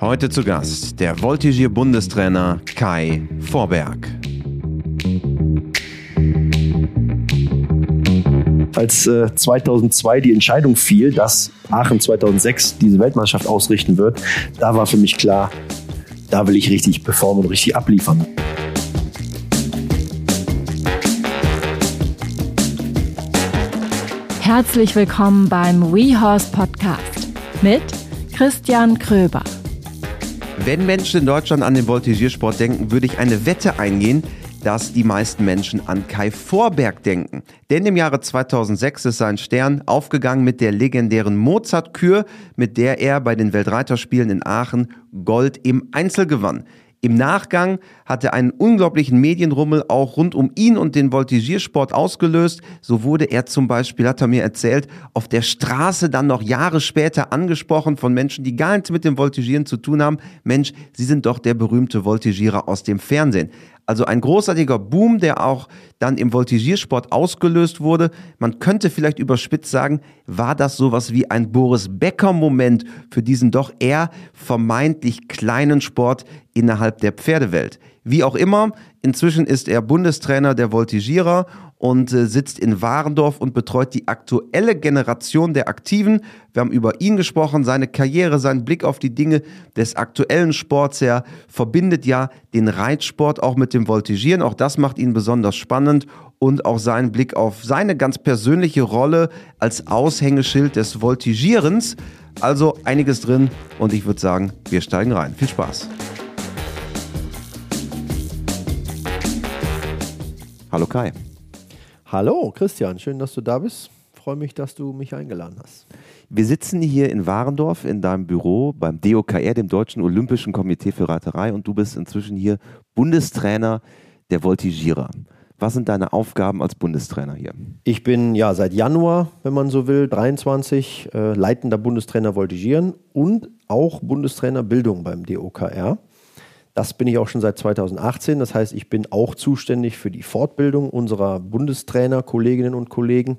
Heute zu Gast der Voltigier-Bundestrainer Kai Vorberg. Als äh, 2002 die Entscheidung fiel, dass Aachen 2006 diese Weltmeisterschaft ausrichten wird, da war für mich klar, da will ich richtig performen und richtig abliefern. Herzlich willkommen beim WeHorse Podcast mit Christian Kröber. Wenn Menschen in Deutschland an den Voltigiersport denken, würde ich eine Wette eingehen, dass die meisten Menschen an Kai Vorberg denken. Denn im Jahre 2006 ist sein Stern aufgegangen mit der legendären Mozart-Kür, mit der er bei den Weltreiterspielen in Aachen Gold im Einzel gewann. Im Nachgang hat er einen unglaublichen Medienrummel auch rund um ihn und den Voltigiersport ausgelöst. So wurde er zum Beispiel, hat er mir erzählt, auf der Straße dann noch Jahre später angesprochen von Menschen, die gar nichts mit dem Voltigieren zu tun haben. Mensch, Sie sind doch der berühmte Voltigierer aus dem Fernsehen. Also ein großartiger Boom, der auch dann im Voltigiersport ausgelöst wurde. Man könnte vielleicht überspitzt sagen, war das sowas wie ein Boris Becker-Moment für diesen doch eher vermeintlich kleinen Sport innerhalb der Pferdewelt. Wie auch immer, inzwischen ist er Bundestrainer der Voltigierer und äh, sitzt in Warendorf und betreut die aktuelle Generation der Aktiven. Wir haben über ihn gesprochen, seine Karriere, seinen Blick auf die Dinge des aktuellen Sports. Er verbindet ja den Reitsport auch mit dem Voltigieren. Auch das macht ihn besonders spannend und auch seinen Blick auf seine ganz persönliche Rolle als Aushängeschild des Voltigierens. Also einiges drin und ich würde sagen, wir steigen rein. Viel Spaß. Hallo Kai. Hallo Christian, schön, dass du da bist. Freue mich, dass du mich eingeladen hast. Wir sitzen hier in Warendorf in deinem Büro beim DOKR, dem Deutschen Olympischen Komitee für Reiterei, und du bist inzwischen hier Bundestrainer der Voltigierer. Was sind deine Aufgaben als Bundestrainer hier? Ich bin ja seit Januar, wenn man so will, 23 äh, leitender Bundestrainer Voltigieren und auch Bundestrainer Bildung beim DOKR. Das bin ich auch schon seit 2018. Das heißt, ich bin auch zuständig für die Fortbildung unserer Bundestrainer, Kolleginnen und Kollegen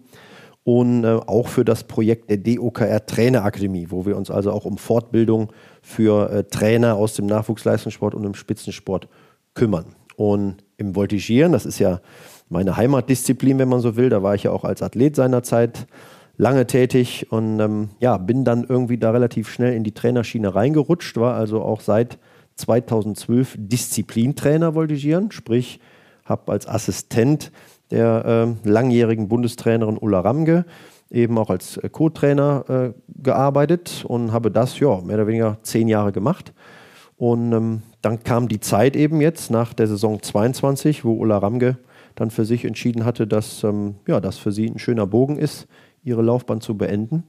und äh, auch für das Projekt der DOKR Trainerakademie, wo wir uns also auch um Fortbildung für äh, Trainer aus dem Nachwuchsleistungssport und im Spitzensport kümmern. Und im Voltigieren, das ist ja meine Heimatdisziplin, wenn man so will, da war ich ja auch als Athlet seinerzeit lange tätig und ähm, ja, bin dann irgendwie da relativ schnell in die Trainerschiene reingerutscht, war also auch seit 2012 Disziplintrainer voltigieren, sprich habe als Assistent der äh, langjährigen Bundestrainerin Ulla Ramge eben auch als äh, Co-Trainer äh, gearbeitet und habe das ja mehr oder weniger zehn Jahre gemacht. Und ähm, dann kam die Zeit eben jetzt nach der Saison 22, wo Ulla Ramge dann für sich entschieden hatte, dass ähm, ja, das für sie ein schöner Bogen ist, ihre Laufbahn zu beenden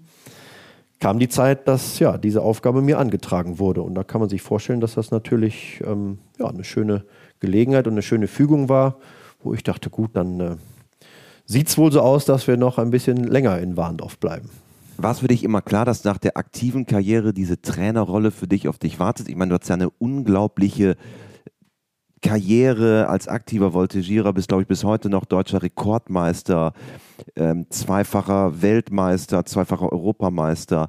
kam die Zeit, dass ja, diese Aufgabe mir angetragen wurde. Und da kann man sich vorstellen, dass das natürlich ähm, ja, eine schöne Gelegenheit und eine schöne Fügung war, wo ich dachte, gut, dann äh, sieht es wohl so aus, dass wir noch ein bisschen länger in Warndorf bleiben. War es für dich immer klar, dass nach der aktiven Karriere diese Trainerrolle für dich auf dich wartet? Ich meine, du hast ja eine unglaubliche Karriere als aktiver Voltigierer, bist, glaube ich, bis heute noch deutscher Rekordmeister, ähm, zweifacher Weltmeister, zweifacher Europameister.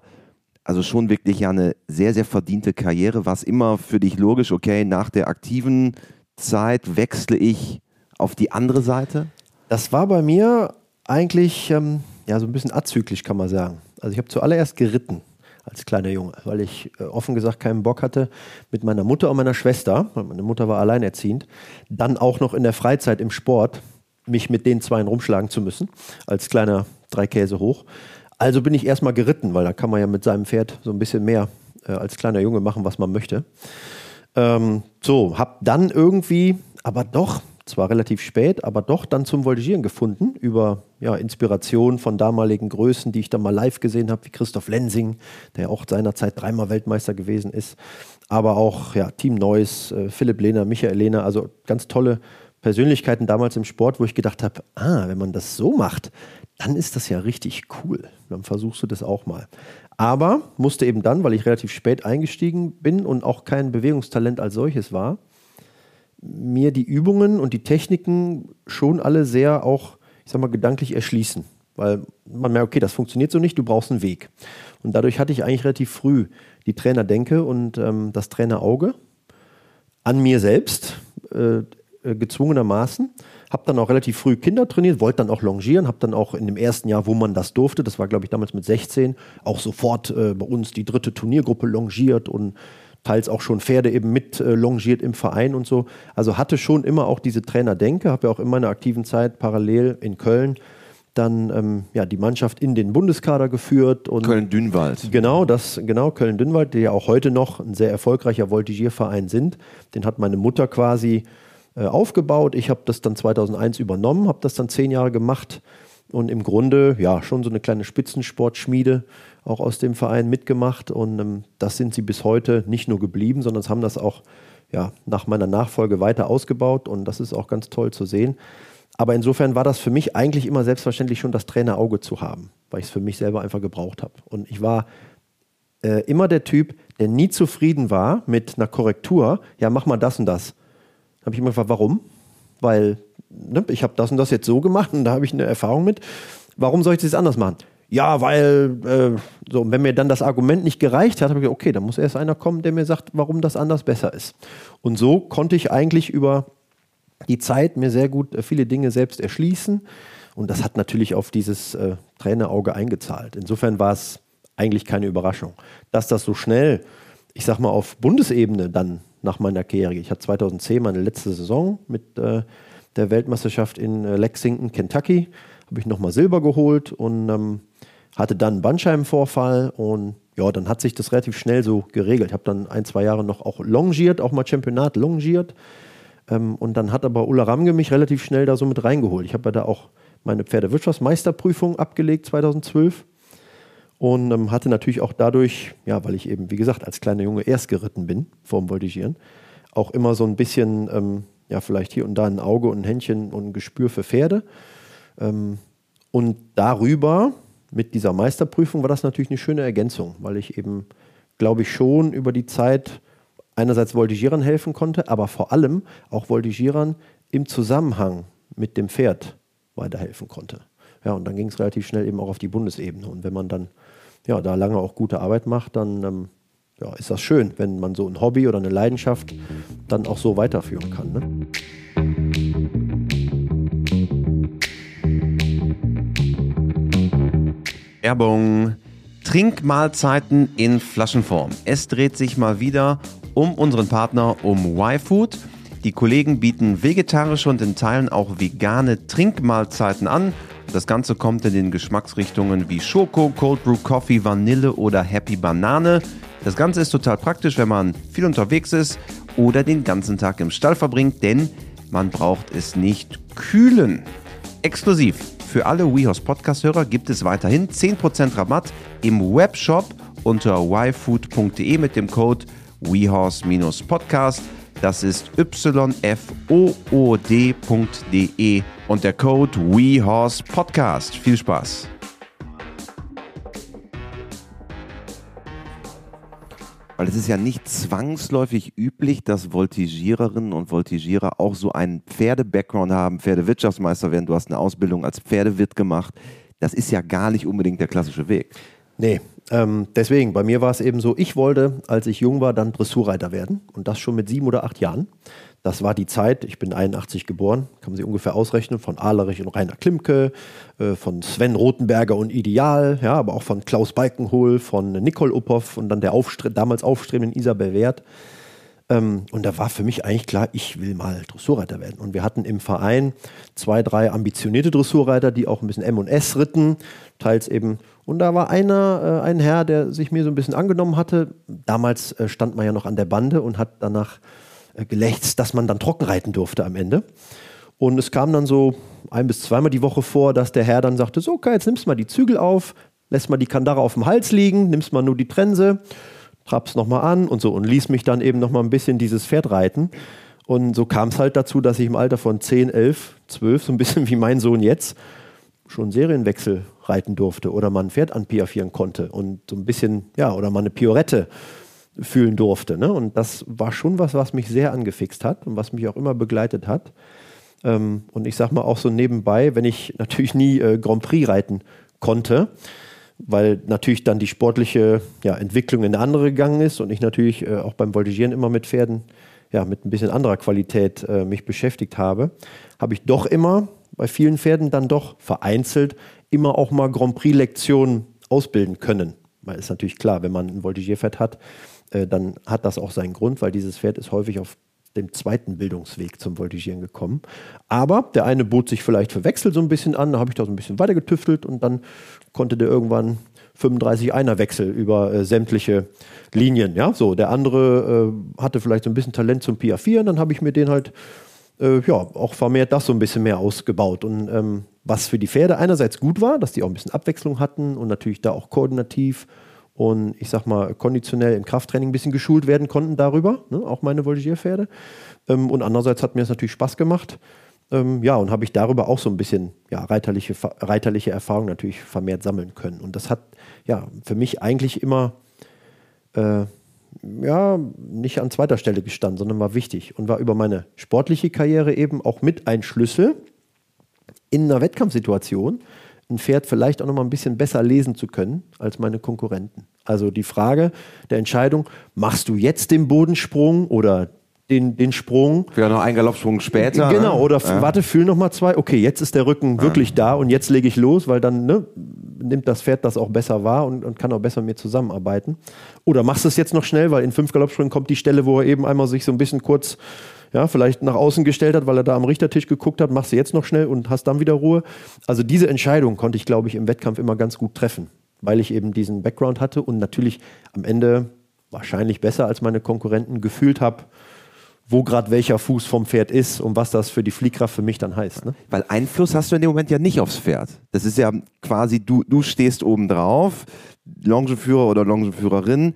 Also schon wirklich ja eine sehr, sehr verdiente Karriere. War es immer für dich logisch, okay, nach der aktiven Zeit wechsle ich auf die andere Seite? Das war bei mir eigentlich ähm, ja, so ein bisschen azyklisch, kann man sagen. Also ich habe zuallererst geritten als kleiner Junge, weil ich äh, offen gesagt keinen Bock hatte, mit meiner Mutter und meiner Schwester, weil meine Mutter war alleinerziehend, dann auch noch in der Freizeit im Sport mich mit den Zweien rumschlagen zu müssen, als kleiner Dreikäse hoch. Also bin ich erstmal geritten, weil da kann man ja mit seinem Pferd so ein bisschen mehr äh, als kleiner Junge machen, was man möchte. Ähm, so, hab dann irgendwie, aber doch zwar relativ spät, aber doch dann zum Voltigieren gefunden über ja, Inspiration von damaligen Größen, die ich dann mal live gesehen habe, wie Christoph Lensing, der auch seinerzeit dreimal Weltmeister gewesen ist, aber auch ja, Team Neuss, äh, Philipp Lehner, Michael Lehner, also ganz tolle Persönlichkeiten damals im Sport, wo ich gedacht habe, ah, wenn man das so macht, dann ist das ja richtig cool. Dann versuchst du das auch mal. Aber musste eben dann, weil ich relativ spät eingestiegen bin und auch kein Bewegungstalent als solches war, mir die Übungen und die Techniken schon alle sehr auch, ich sag mal, gedanklich erschließen. weil man merkt, okay, das funktioniert so nicht, du brauchst einen Weg. Und dadurch hatte ich eigentlich relativ früh die Trainerdenke und ähm, das Trainerauge an mir selbst, äh, äh, gezwungenermaßen. Habe dann auch relativ früh Kinder trainiert, wollte dann auch longieren, habe dann auch in dem ersten Jahr, wo man das durfte, das war glaube ich damals mit 16, auch sofort äh, bei uns die dritte Turniergruppe longiert und teils auch schon Pferde eben mit äh, longiert im Verein und so. Also hatte schon immer auch diese Trainerdenke, habe ja auch in meiner aktiven Zeit parallel in Köln dann ähm, ja, die Mannschaft in den Bundeskader geführt. Und Köln-Dünwald. Genau, das, genau, Köln-Dünwald, die ja auch heute noch ein sehr erfolgreicher Voltigierverein sind. Den hat meine Mutter quasi äh, aufgebaut. Ich habe das dann 2001 übernommen, habe das dann zehn Jahre gemacht und im Grunde ja schon so eine kleine Spitzensportschmiede auch aus dem Verein mitgemacht. Und ähm, das sind sie bis heute nicht nur geblieben, sondern haben das auch ja, nach meiner Nachfolge weiter ausgebaut. Und das ist auch ganz toll zu sehen. Aber insofern war das für mich eigentlich immer selbstverständlich schon das Trainerauge zu haben, weil ich es für mich selber einfach gebraucht habe. Und ich war äh, immer der Typ, der nie zufrieden war mit einer Korrektur. Ja, mach mal das und das. Da habe ich immer gefragt, warum? Weil ne, ich habe das und das jetzt so gemacht und da habe ich eine Erfahrung mit. Warum soll ich das anders machen? ja, weil, äh, so, wenn mir dann das Argument nicht gereicht hat, habe ich gesagt, okay, dann muss erst einer kommen, der mir sagt, warum das anders besser ist. Und so konnte ich eigentlich über die Zeit mir sehr gut äh, viele Dinge selbst erschließen. Und das hat natürlich auf dieses äh, Trainerauge eingezahlt. Insofern war es eigentlich keine Überraschung. Dass das so schnell, ich sag mal, auf Bundesebene dann nach meiner Karriere, ich hatte 2010 meine letzte Saison mit äh, der Weltmeisterschaft in äh, Lexington, Kentucky, habe ich nochmal Silber geholt und ähm, hatte dann einen Bandscheibenvorfall und ja, dann hat sich das relativ schnell so geregelt. Ich habe dann ein, zwei Jahre noch auch longiert, auch mal Championat longiert. Ähm, und dann hat aber Ulla Ramge mich relativ schnell da so mit reingeholt. Ich habe ja da auch meine Pferdewirtschaftsmeisterprüfung abgelegt 2012 und ähm, hatte natürlich auch dadurch, ja, weil ich eben, wie gesagt, als kleiner Junge erst geritten bin vorm Voltigieren, auch immer so ein bisschen, ähm, ja, vielleicht hier und da ein Auge und ein Händchen und ein Gespür für Pferde. Ähm, und darüber mit dieser Meisterprüfung war das natürlich eine schöne Ergänzung, weil ich eben, glaube ich, schon über die Zeit einerseits Voltigierern helfen konnte, aber vor allem auch Voltigierern im Zusammenhang mit dem Pferd weiterhelfen konnte. Ja, und dann ging es relativ schnell eben auch auf die Bundesebene. Und wenn man dann ja, da lange auch gute Arbeit macht, dann ähm, ja, ist das schön, wenn man so ein Hobby oder eine Leidenschaft dann auch so weiterführen kann. Ne? Werbung. Trinkmahlzeiten in Flaschenform. Es dreht sich mal wieder um unseren Partner, um Y-Food. Die Kollegen bieten vegetarische und in Teilen auch vegane Trinkmahlzeiten an. Das Ganze kommt in den Geschmacksrichtungen wie Schoko, Cold Brew Coffee, Vanille oder Happy Banane. Das Ganze ist total praktisch, wenn man viel unterwegs ist oder den ganzen Tag im Stall verbringt, denn man braucht es nicht kühlen. Exklusiv für alle WeHorse Podcast-Hörer gibt es weiterhin 10% Rabatt im Webshop unter yfood.de mit dem Code WeHorse-Podcast. Das ist yfood.de und der Code WeHorse Podcast. Viel Spaß! Weil es ist ja nicht zwangsläufig üblich, dass Voltigiererinnen und Voltigierer auch so einen Pferde-Background haben, Pferdewirtschaftsmeister werden. Du hast eine Ausbildung als Pferdewirt gemacht. Das ist ja gar nicht unbedingt der klassische Weg. Nee, ähm, deswegen, bei mir war es eben so, ich wollte, als ich jung war, dann Dressurreiter werden. Und das schon mit sieben oder acht Jahren. Das war die Zeit, ich bin 81 geboren, kann man sich ungefähr ausrechnen, von Ahlerich und Rainer Klimke, äh, von Sven Rothenberger und Ideal, ja, aber auch von Klaus Balkenhol, von Nicole Uphoff und dann der Aufstre damals aufstrebenden Isabel Wert. Ähm, und da war für mich eigentlich klar, ich will mal Dressurreiter werden. Und wir hatten im Verein zwei, drei ambitionierte Dressurreiter, die auch ein bisschen M und S ritten, teils eben. Und da war einer, äh, ein Herr, der sich mir so ein bisschen angenommen hatte. Damals äh, stand man ja noch an der Bande und hat danach gelächzt, dass man dann trocken reiten durfte am Ende. Und es kam dann so ein bis zweimal die Woche vor, dass der Herr dann sagte: So, okay, jetzt nimmst du mal die Zügel auf, lässt mal die Kandare auf dem Hals liegen, nimmst mal nur die Trense, trabst nochmal an und so und ließ mich dann eben nochmal ein bisschen dieses Pferd reiten. Und so kam es halt dazu, dass ich im Alter von 10, 11, 12, so ein bisschen wie mein Sohn jetzt, schon Serienwechsel reiten durfte oder mal ein Pferd anpiafieren konnte und so ein bisschen, ja, oder mal eine Piorette fühlen durfte. Ne? Und das war schon was, was mich sehr angefixt hat und was mich auch immer begleitet hat. Ähm, und ich sag mal auch so nebenbei, wenn ich natürlich nie äh, Grand Prix reiten konnte, weil natürlich dann die sportliche ja, Entwicklung in eine andere gegangen ist und ich natürlich äh, auch beim Voltigieren immer mit Pferden ja, mit ein bisschen anderer Qualität äh, mich beschäftigt habe, habe ich doch immer bei vielen Pferden dann doch vereinzelt immer auch mal Grand Prix-Lektionen ausbilden können. Weil es natürlich klar, wenn man ein Voltigierpferd hat, äh, dann hat das auch seinen Grund, weil dieses Pferd ist häufig auf dem zweiten Bildungsweg zum Voltigieren gekommen. Aber der eine bot sich vielleicht für Wechsel so ein bisschen an, da habe ich da so ein bisschen weiter getüftelt und dann konnte der irgendwann 35 Einer Wechsel über äh, sämtliche Linien. Ja, so der andere äh, hatte vielleicht so ein bisschen Talent zum Pia 4 und dann habe ich mir den halt äh, ja auch vermehrt das so ein bisschen mehr ausgebaut und ähm, was für die Pferde einerseits gut war, dass die auch ein bisschen Abwechslung hatten und natürlich da auch koordinativ und ich sag mal konditionell im Krafttraining ein bisschen geschult werden konnten darüber, ne, auch meine Voltigierpferde. Ähm, und andererseits hat mir es natürlich Spaß gemacht. Ähm, ja, und habe ich darüber auch so ein bisschen ja, reiterliche, reiterliche Erfahrung natürlich vermehrt sammeln können. Und das hat ja für mich eigentlich immer äh, ja, nicht an zweiter Stelle gestanden, sondern war wichtig und war über meine sportliche Karriere eben auch mit ein Schlüssel in einer Wettkampfsituation ein Pferd vielleicht auch noch mal ein bisschen besser lesen zu können als meine Konkurrenten. Also die Frage der Entscheidung, machst du jetzt den Bodensprung oder den, den Sprung. Vielleicht noch einen Galoppsprung später. Genau, ne? oder ja. warte, fühl noch mal zwei. Okay, jetzt ist der Rücken ja. wirklich da und jetzt lege ich los, weil dann ne, nimmt das Pferd das auch besser wahr und, und kann auch besser mit mir zusammenarbeiten. Oder machst du es jetzt noch schnell, weil in fünf Galoppsprüngen kommt die Stelle, wo er eben einmal sich so ein bisschen kurz ja, vielleicht nach außen gestellt hat, weil er da am Richtertisch geguckt hat, machst du jetzt noch schnell und hast dann wieder Ruhe. Also diese Entscheidung konnte ich, glaube ich, im Wettkampf immer ganz gut treffen, weil ich eben diesen Background hatte und natürlich am Ende wahrscheinlich besser als meine Konkurrenten gefühlt habe, wo gerade welcher Fuß vom Pferd ist und was das für die Fliehkraft für mich dann heißt. Ne? Weil Einfluss hast du in dem Moment ja nicht aufs Pferd. Das ist ja quasi, du, du stehst oben drauf, Longeführer oder Longeführerin,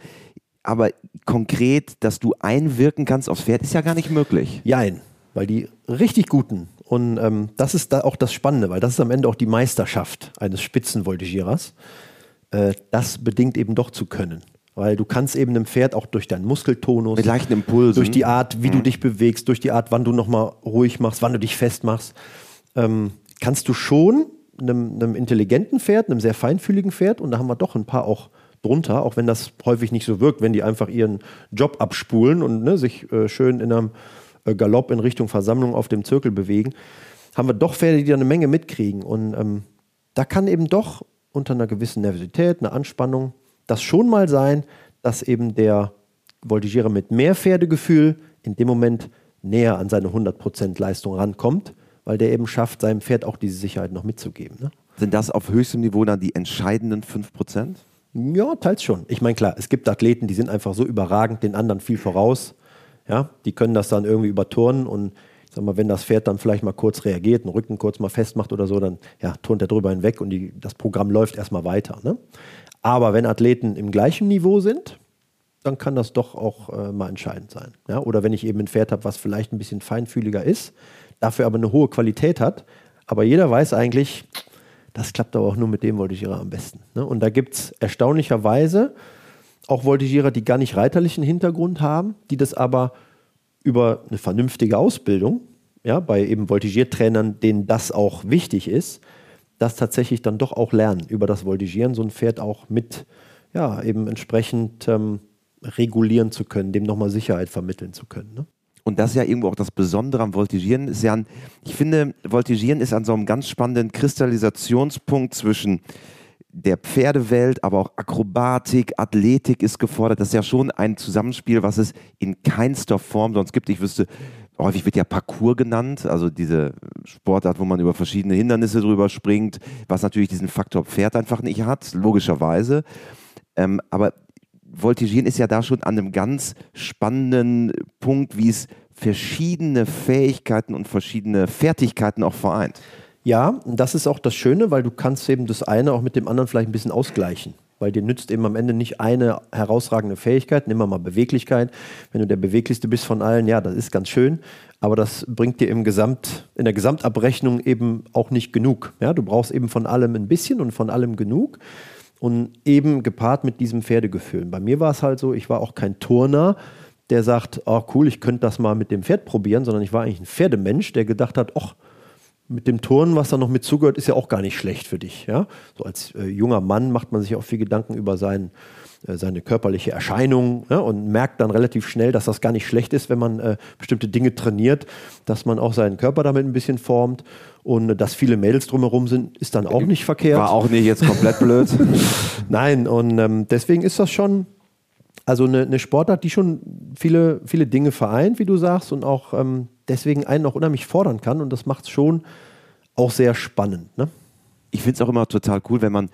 aber konkret, dass du einwirken kannst aufs Pferd, ist ja gar nicht möglich. Jein, weil die richtig guten, und ähm, das ist da auch das Spannende, weil das ist am Ende auch die Meisterschaft eines Spitzenvoltigierers, äh, das bedingt eben doch zu können. Weil du kannst eben einem Pferd auch durch deinen Muskeltonus, mit leichten Impulsen, durch die Art, wie mhm. du dich bewegst, durch die Art, wann du nochmal ruhig machst, wann du dich festmachst, ähm, kannst du schon einem, einem, intelligenten Pferd, einem sehr feinfühligen Pferd, und da haben wir doch ein paar auch drunter, auch wenn das häufig nicht so wirkt, wenn die einfach ihren Job abspulen und ne, sich äh, schön in einem äh, Galopp in Richtung Versammlung auf dem Zirkel bewegen, haben wir doch Pferde, die da eine Menge mitkriegen. Und ähm, da kann eben doch unter einer gewissen Nervosität, einer Anspannung, das schon mal sein, dass eben der Voltigierer mit mehr Pferdegefühl in dem Moment näher an seine 100% Leistung rankommt, weil der eben schafft, seinem Pferd auch diese Sicherheit noch mitzugeben. Ne? Sind das auf höchstem Niveau dann die entscheidenden 5%? Ja, teils schon. Ich meine, klar, es gibt Athleten, die sind einfach so überragend, den anderen viel voraus. Ja, die können das dann irgendwie überturnen und sag mal, wenn das Pferd dann vielleicht mal kurz reagiert, den Rücken kurz mal festmacht oder so, dann ja, turnt er drüber hinweg und die, das Programm läuft erstmal weiter. Ne? Aber wenn Athleten im gleichen Niveau sind, dann kann das doch auch äh, mal entscheidend sein. Ja? Oder wenn ich eben ein Pferd habe, was vielleicht ein bisschen feinfühliger ist, dafür aber eine hohe Qualität hat, aber jeder weiß eigentlich, das klappt aber auch nur mit dem Voltigierer am besten. Ne? Und da gibt es erstaunlicherweise auch Voltigierer, die gar nicht reiterlichen Hintergrund haben, die das aber über eine vernünftige Ausbildung, ja, bei eben Voltigiertrainern, denen das auch wichtig ist, das tatsächlich dann doch auch lernen, über das Voltigieren so ein Pferd auch mit, ja, eben entsprechend ähm, regulieren zu können, dem nochmal Sicherheit vermitteln zu können. Ne? Und das ist ja irgendwo auch das Besondere am Voltigieren. Ist ja ein, ich finde, Voltigieren ist an so einem ganz spannenden Kristallisationspunkt zwischen der Pferdewelt, aber auch Akrobatik, Athletik ist gefordert. Das ist ja schon ein Zusammenspiel, was es in keinster Form sonst gibt. Ich wüsste, häufig wird ja Parcours genannt, also diese Sportart, wo man über verschiedene Hindernisse drüber springt, was natürlich diesen Faktor Pferd einfach nicht hat, logischerweise. Ähm, aber Voltigieren ist ja da schon an einem ganz spannenden Punkt, wie es verschiedene Fähigkeiten und verschiedene Fertigkeiten auch vereint. Ja, das ist auch das Schöne, weil du kannst eben das eine auch mit dem anderen vielleicht ein bisschen ausgleichen weil dir nützt eben am Ende nicht eine herausragende Fähigkeit, nimm mal Beweglichkeit. Wenn du der beweglichste bist von allen, ja, das ist ganz schön, aber das bringt dir im Gesamt, in der Gesamtabrechnung eben auch nicht genug. Ja, du brauchst eben von allem ein bisschen und von allem genug und eben gepaart mit diesem Pferdegefühl. Bei mir war es halt so, ich war auch kein Turner, der sagt, oh cool, ich könnte das mal mit dem Pferd probieren, sondern ich war eigentlich ein Pferdemensch, der gedacht hat, ach, mit dem Turnen, was da noch mit zugehört, ist ja auch gar nicht schlecht für dich. Ja? So als äh, junger Mann macht man sich auch viel Gedanken über sein, äh, seine körperliche Erscheinung ja? und merkt dann relativ schnell, dass das gar nicht schlecht ist, wenn man äh, bestimmte Dinge trainiert, dass man auch seinen Körper damit ein bisschen formt. Und äh, dass viele Mädels drumherum sind, ist dann auch nicht verkehrt. War auch nicht jetzt komplett blöd. Nein, und ähm, deswegen ist das schon, also eine, eine, Sportart, die schon viele, viele Dinge vereint, wie du sagst, und auch ähm, deswegen einen auch unheimlich fordern kann. Und das macht es schon auch sehr spannend. Ne? Ich finde es auch immer total cool, wenn man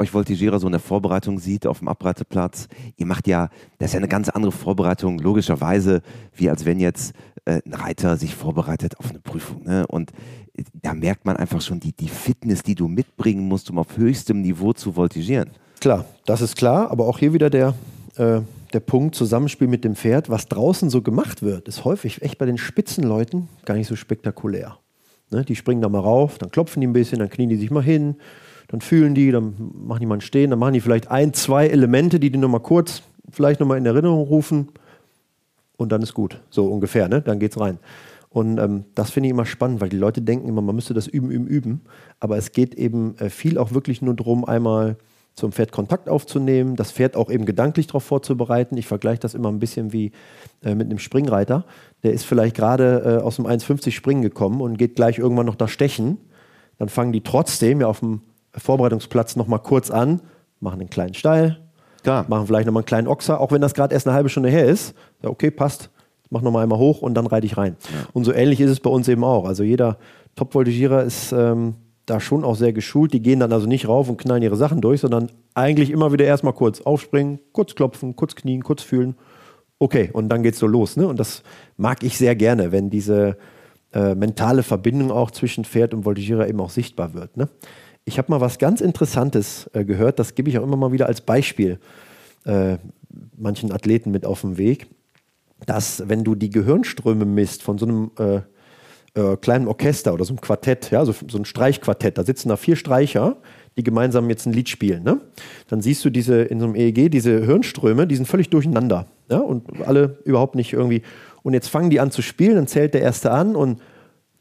euch Voltigierer so in der Vorbereitung sieht auf dem Abreiteplatz. Ihr macht ja, das ist ja eine ganz andere Vorbereitung, logischerweise, wie als wenn jetzt äh, ein Reiter sich vorbereitet auf eine Prüfung. Ne? Und äh, da merkt man einfach schon die, die Fitness, die du mitbringen musst, um auf höchstem Niveau zu voltigieren. Klar, das ist klar, aber auch hier wieder der äh, der Punkt Zusammenspiel mit dem Pferd, was draußen so gemacht wird, ist häufig echt bei den Spitzenleuten gar nicht so spektakulär. Ne, die springen da mal rauf, dann klopfen die ein bisschen, dann knien die sich mal hin, dann fühlen die, dann machen die mal einen Stehen, dann machen die vielleicht ein, zwei Elemente, die die nochmal kurz vielleicht nochmal in Erinnerung rufen und dann ist gut. So ungefähr, ne? dann geht's rein. Und ähm, das finde ich immer spannend, weil die Leute denken immer, man müsste das üben, üben, üben. Aber es geht eben äh, viel auch wirklich nur darum, einmal zum Pferd Kontakt aufzunehmen, das Pferd auch eben gedanklich darauf vorzubereiten. Ich vergleiche das immer ein bisschen wie äh, mit einem Springreiter. Der ist vielleicht gerade äh, aus dem 1,50 Springen gekommen und geht gleich irgendwann noch da stechen. Dann fangen die trotzdem ja auf dem Vorbereitungsplatz nochmal kurz an, machen einen kleinen Steil, Klar. machen vielleicht nochmal einen kleinen Ochser, auch wenn das gerade erst eine halbe Stunde her ist. Ja, okay, passt. Mach nochmal einmal hoch und dann reite ich rein. Ja. Und so ähnlich ist es bei uns eben auch. Also jeder Top-Voltigierer ist ähm, da schon auch sehr geschult. Die gehen dann also nicht rauf und knallen ihre Sachen durch, sondern eigentlich immer wieder erstmal kurz aufspringen, kurz klopfen, kurz knien, kurz fühlen. Okay, und dann geht's so los. Ne? Und das mag ich sehr gerne, wenn diese äh, mentale Verbindung auch zwischen Pferd und Voltigierer eben auch sichtbar wird. Ne? Ich habe mal was ganz Interessantes äh, gehört, das gebe ich auch immer mal wieder als Beispiel äh, manchen Athleten mit auf den Weg, dass wenn du die Gehirnströme misst von so einem äh, äh, kleinen Orchester oder so einem Quartett, ja, so, so ein Streichquartett. Da sitzen da vier Streicher, die gemeinsam jetzt ein Lied spielen. Ne? Dann siehst du diese in so einem EEG, diese Hirnströme, die sind völlig durcheinander. Ja? Und alle überhaupt nicht irgendwie. Und jetzt fangen die an zu spielen, dann zählt der erste an und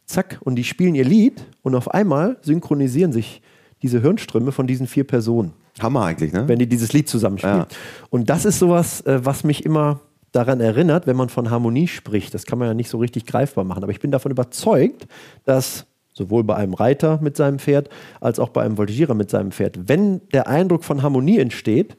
zack, und die spielen ihr Lied und auf einmal synchronisieren sich diese Hirnströme von diesen vier Personen. Hammer eigentlich, ne? Wenn die dieses Lied zusammenspielen. Ja. Und das ist sowas, äh, was mich immer daran erinnert, wenn man von Harmonie spricht. Das kann man ja nicht so richtig greifbar machen. Aber ich bin davon überzeugt, dass sowohl bei einem Reiter mit seinem Pferd als auch bei einem Voltigierer mit seinem Pferd, wenn der Eindruck von Harmonie entsteht,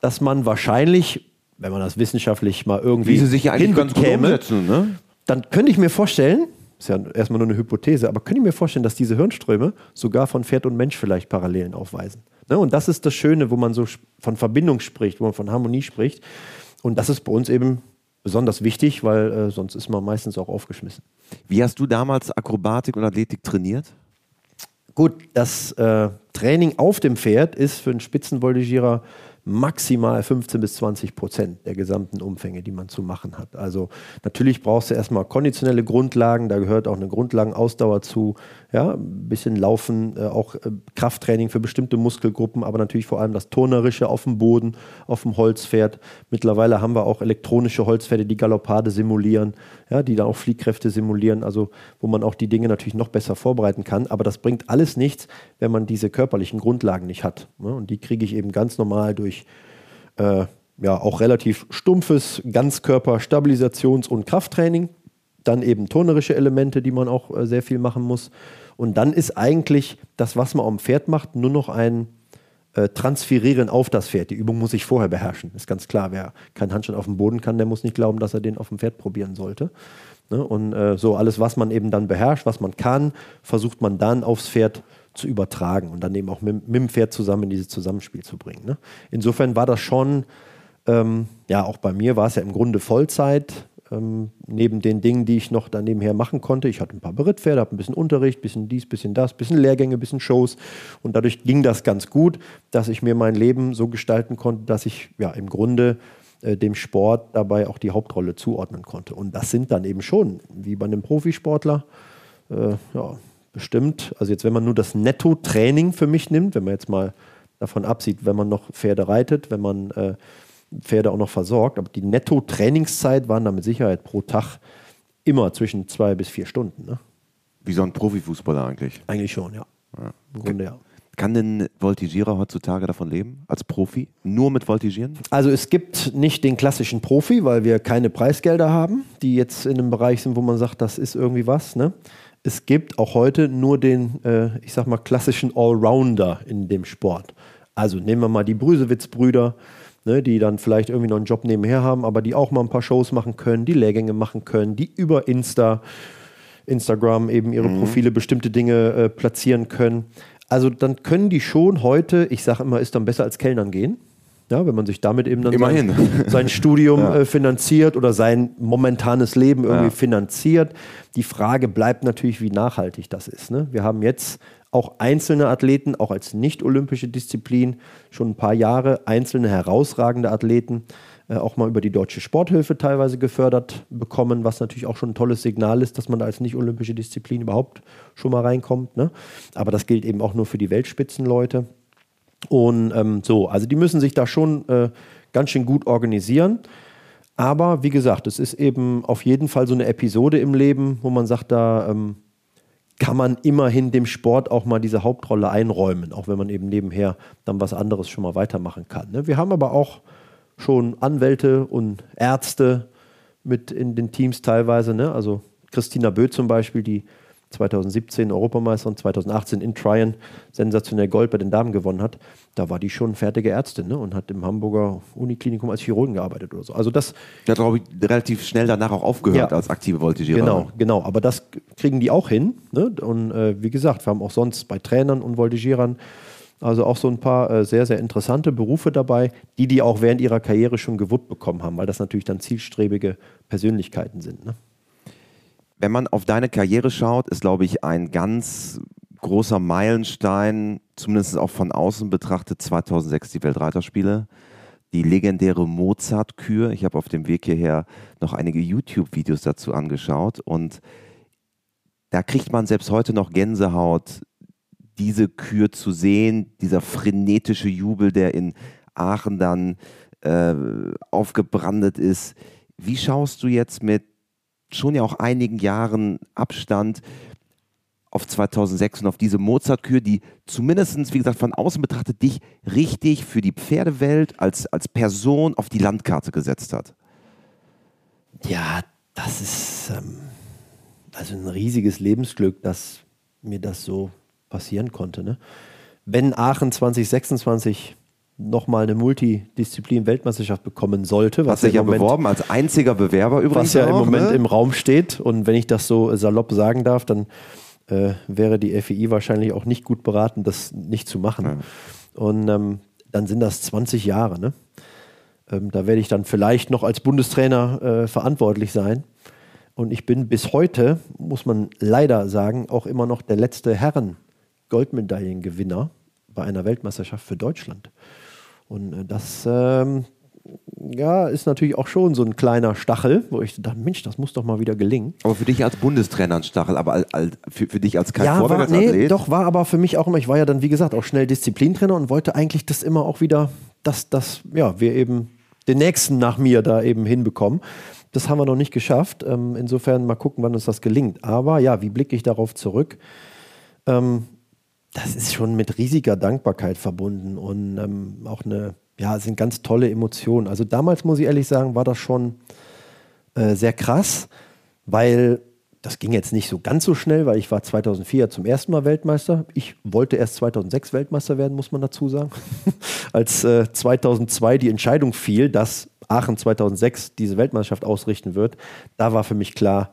dass man wahrscheinlich, wenn man das wissenschaftlich mal irgendwie Wie sie sich ja eigentlich ganz gut umsetzen, ne? dann könnte ich mir vorstellen, ist ja erstmal nur eine Hypothese, aber könnte ich mir vorstellen, dass diese Hirnströme sogar von Pferd und Mensch vielleicht Parallelen aufweisen. Ne? Und das ist das Schöne, wo man so von Verbindung spricht, wo man von Harmonie spricht. Und das ist bei uns eben besonders wichtig, weil äh, sonst ist man meistens auch aufgeschmissen. Wie hast du damals Akrobatik und Athletik trainiert? Gut, das äh, Training auf dem Pferd ist für einen Spitzenvoltigierer maximal 15 bis 20 Prozent der gesamten Umfänge, die man zu machen hat. Also natürlich brauchst du erstmal konditionelle Grundlagen, da gehört auch eine Grundlagenausdauer zu, ja, ein bisschen Laufen, äh, auch äh, Krafttraining für bestimmte Muskelgruppen, aber natürlich vor allem das Turnerische auf dem Boden, auf dem Holzpferd. Mittlerweile haben wir auch elektronische Holzpferde, die Galoppade simulieren, ja, die da auch Fliehkräfte simulieren, also wo man auch die Dinge natürlich noch besser vorbereiten kann. Aber das bringt alles nichts, wenn man diese körperlichen Grundlagen nicht hat. Ne? Und die kriege ich eben ganz normal durch äh, ja, auch relativ stumpfes Ganzkörper-Stabilisations- und Krafttraining. Dann eben turnerische Elemente, die man auch äh, sehr viel machen muss. Und dann ist eigentlich das, was man am Pferd macht, nur noch ein äh, Transferieren auf das Pferd. Die Übung muss ich vorher beherrschen. Ist ganz klar. Wer keinen Handstand auf dem Boden kann, der muss nicht glauben, dass er den auf dem Pferd probieren sollte. Ne? Und äh, so alles, was man eben dann beherrscht, was man kann, versucht man dann aufs Pferd zu übertragen und dann eben auch mit, mit dem Pferd zusammen in dieses Zusammenspiel zu bringen. Ne? Insofern war das schon, ähm, ja, auch bei mir war es ja im Grunde Vollzeit, ähm, neben den Dingen, die ich noch dann nebenher machen konnte. Ich hatte ein paar Berittpferde, habe ein bisschen Unterricht, bisschen dies, bisschen das, bisschen Lehrgänge, ein bisschen Shows und dadurch ging das ganz gut, dass ich mir mein Leben so gestalten konnte, dass ich ja im Grunde äh, dem Sport dabei auch die Hauptrolle zuordnen konnte. Und das sind dann eben schon, wie bei einem Profisportler, äh, ja, bestimmt, also jetzt wenn man nur das Netto-Training für mich nimmt, wenn man jetzt mal davon absieht, wenn man noch Pferde reitet, wenn man äh, Pferde auch noch versorgt. Aber die Netto-Trainingszeit waren da mit Sicherheit pro Tag immer zwischen zwei bis vier Stunden. Ne? Wie so ein Profifußballer eigentlich. Eigentlich schon, ja. ja. Im Grunde ja. Kann denn Voltigierer heutzutage davon leben, als Profi? Nur mit Voltigieren? Also es gibt nicht den klassischen Profi, weil wir keine Preisgelder haben, die jetzt in einem Bereich sind, wo man sagt, das ist irgendwie was. Ne? Es gibt auch heute nur den, äh, ich sag mal, klassischen Allrounder in dem Sport. Also nehmen wir mal die Brüsewitz-Brüder, ne, die dann vielleicht irgendwie noch einen Job nebenher haben, aber die auch mal ein paar Shows machen können, die Lehrgänge machen können, die über Insta, Instagram eben ihre mhm. Profile bestimmte Dinge äh, platzieren können. Also dann können die schon heute, ich sage immer, ist dann besser als Kellnern gehen. Ja, wenn man sich damit eben dann sein, sein, Studium ja. äh, finanziert oder sein momentanes Leben irgendwie ja. finanziert. Die Frage bleibt natürlich, wie nachhaltig das ist. Ne? Wir haben jetzt auch einzelne Athleten, auch als nicht-olympische Disziplin, schon ein paar Jahre einzelne herausragende Athleten, äh, auch mal über die Deutsche Sporthilfe teilweise gefördert bekommen, was natürlich auch schon ein tolles Signal ist, dass man da als nicht-olympische Disziplin überhaupt schon mal reinkommt. Ne? Aber das gilt eben auch nur für die Weltspitzenleute. Und ähm, so, also die müssen sich da schon äh, ganz schön gut organisieren. Aber wie gesagt, es ist eben auf jeden Fall so eine Episode im Leben, wo man sagt, da ähm, kann man immerhin dem Sport auch mal diese Hauptrolle einräumen, auch wenn man eben nebenher dann was anderes schon mal weitermachen kann. Ne? Wir haben aber auch schon Anwälte und Ärzte mit in den Teams teilweise. Ne? Also Christina Bö zum Beispiel, die 2017 Europameisterin, 2018 in Tryon sensationell Gold bei den Damen gewonnen hat, da war die schon fertige Ärztin ne? und hat im Hamburger Uniklinikum als Chirurgin gearbeitet oder so. Also das. Die hat, glaube ich, relativ schnell danach auch aufgehört ja, als aktive Voltigiererin. Genau, genau. Aber das kriegen die auch hin. Ne? Und äh, wie gesagt, wir haben auch sonst bei Trainern und Voltigierern also auch so ein paar äh, sehr, sehr interessante Berufe dabei, die die auch während ihrer Karriere schon gewuppt bekommen haben, weil das natürlich dann zielstrebige Persönlichkeiten sind. Ne? Wenn man auf deine Karriere schaut, ist, glaube ich, ein ganz großer Meilenstein, zumindest auch von außen betrachtet, 2006 die Weltreiterspiele. Die legendäre Mozart-Kür. Ich habe auf dem Weg hierher noch einige YouTube-Videos dazu angeschaut und da kriegt man selbst heute noch Gänsehaut, diese Kür zu sehen, dieser frenetische Jubel, der in Aachen dann äh, aufgebrandet ist. Wie schaust du jetzt mit schon ja auch einigen Jahren Abstand auf 2006 und auf diese Mozart-Kür, die zumindest, wie gesagt, von außen betrachtet dich richtig für die Pferdewelt als, als Person auf die Landkarte gesetzt hat. Ja, das ist ähm, also ein riesiges Lebensglück, dass mir das so passieren konnte. Ne? Wenn Aachen 2026 nochmal eine Multidisziplin-Weltmeisterschaft bekommen sollte. Was sich ja Moment, beworben als einziger Bewerber übrigens. Was ja auch, im Moment ne? im Raum steht. Und wenn ich das so salopp sagen darf, dann äh, wäre die FEI wahrscheinlich auch nicht gut beraten, das nicht zu machen. Ja. Und ähm, dann sind das 20 Jahre. Ne? Ähm, da werde ich dann vielleicht noch als Bundestrainer äh, verantwortlich sein. Und ich bin bis heute, muss man leider sagen, auch immer noch der letzte Herren-Goldmedaillengewinner bei einer Weltmeisterschaft für Deutschland. Und äh, das ähm, ja, ist natürlich auch schon so ein kleiner Stachel, wo ich dachte, Mensch, das muss doch mal wieder gelingen. Aber für dich als Bundestrainer ein Stachel, aber als, als, für, für dich als kein ja, war, nee, doch, war aber für mich auch immer, ich war ja dann, wie gesagt, auch schnell Disziplintrainer und wollte eigentlich das immer auch wieder, dass, dass ja, wir eben den nächsten nach mir da eben hinbekommen. Das haben wir noch nicht geschafft. Ähm, insofern mal gucken, wann uns das gelingt. Aber ja, wie blicke ich darauf zurück? Ähm, das ist schon mit riesiger Dankbarkeit verbunden und ähm, auch eine, ja, sind ganz tolle Emotionen. Also damals muss ich ehrlich sagen, war das schon äh, sehr krass, weil das ging jetzt nicht so ganz so schnell, weil ich war 2004 zum ersten Mal Weltmeister. Ich wollte erst 2006 Weltmeister werden, muss man dazu sagen. Als äh, 2002 die Entscheidung fiel, dass Aachen 2006 diese Weltmeisterschaft ausrichten wird, da war für mich klar,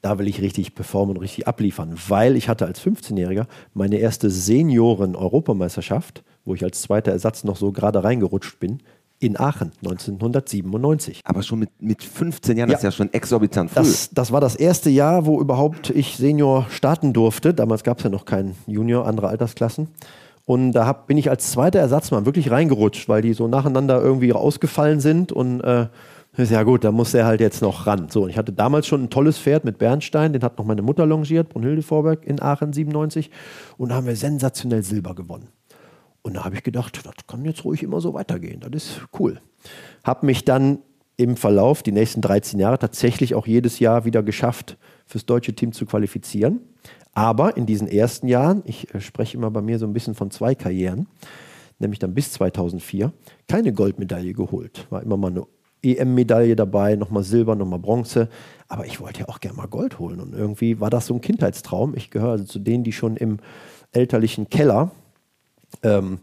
da will ich richtig performen und richtig abliefern, weil ich hatte als 15-Jähriger meine erste Senioren-Europameisterschaft, wo ich als zweiter Ersatz noch so gerade reingerutscht bin, in Aachen 1997. Aber schon mit, mit 15 Jahren, ja. das ist ja schon exorbitant früh. Das, das war das erste Jahr, wo überhaupt ich Senior starten durfte. Damals gab es ja noch keinen Junior, andere Altersklassen. Und da hab, bin ich als zweiter Ersatzmann wirklich reingerutscht, weil die so nacheinander irgendwie ausgefallen sind und äh, ja gut, da muss er halt jetzt noch ran. So, ich hatte damals schon ein tolles Pferd mit Bernstein, den hat noch meine Mutter longiert, Brunhilde Vorberg in Aachen 97. Und da haben wir sensationell Silber gewonnen. Und da habe ich gedacht, das kann jetzt ruhig immer so weitergehen. Das ist cool. Habe mich dann im Verlauf, die nächsten 13 Jahre, tatsächlich auch jedes Jahr wieder geschafft, fürs deutsche Team zu qualifizieren. Aber in diesen ersten Jahren, ich äh, spreche immer bei mir so ein bisschen von zwei Karrieren, nämlich dann bis 2004, keine Goldmedaille geholt. War immer mal eine EM-Medaille dabei, nochmal Silber, nochmal Bronze. Aber ich wollte ja auch gerne mal Gold holen. Und irgendwie war das so ein Kindheitstraum. Ich gehöre also zu denen, die schon im elterlichen Keller ähm,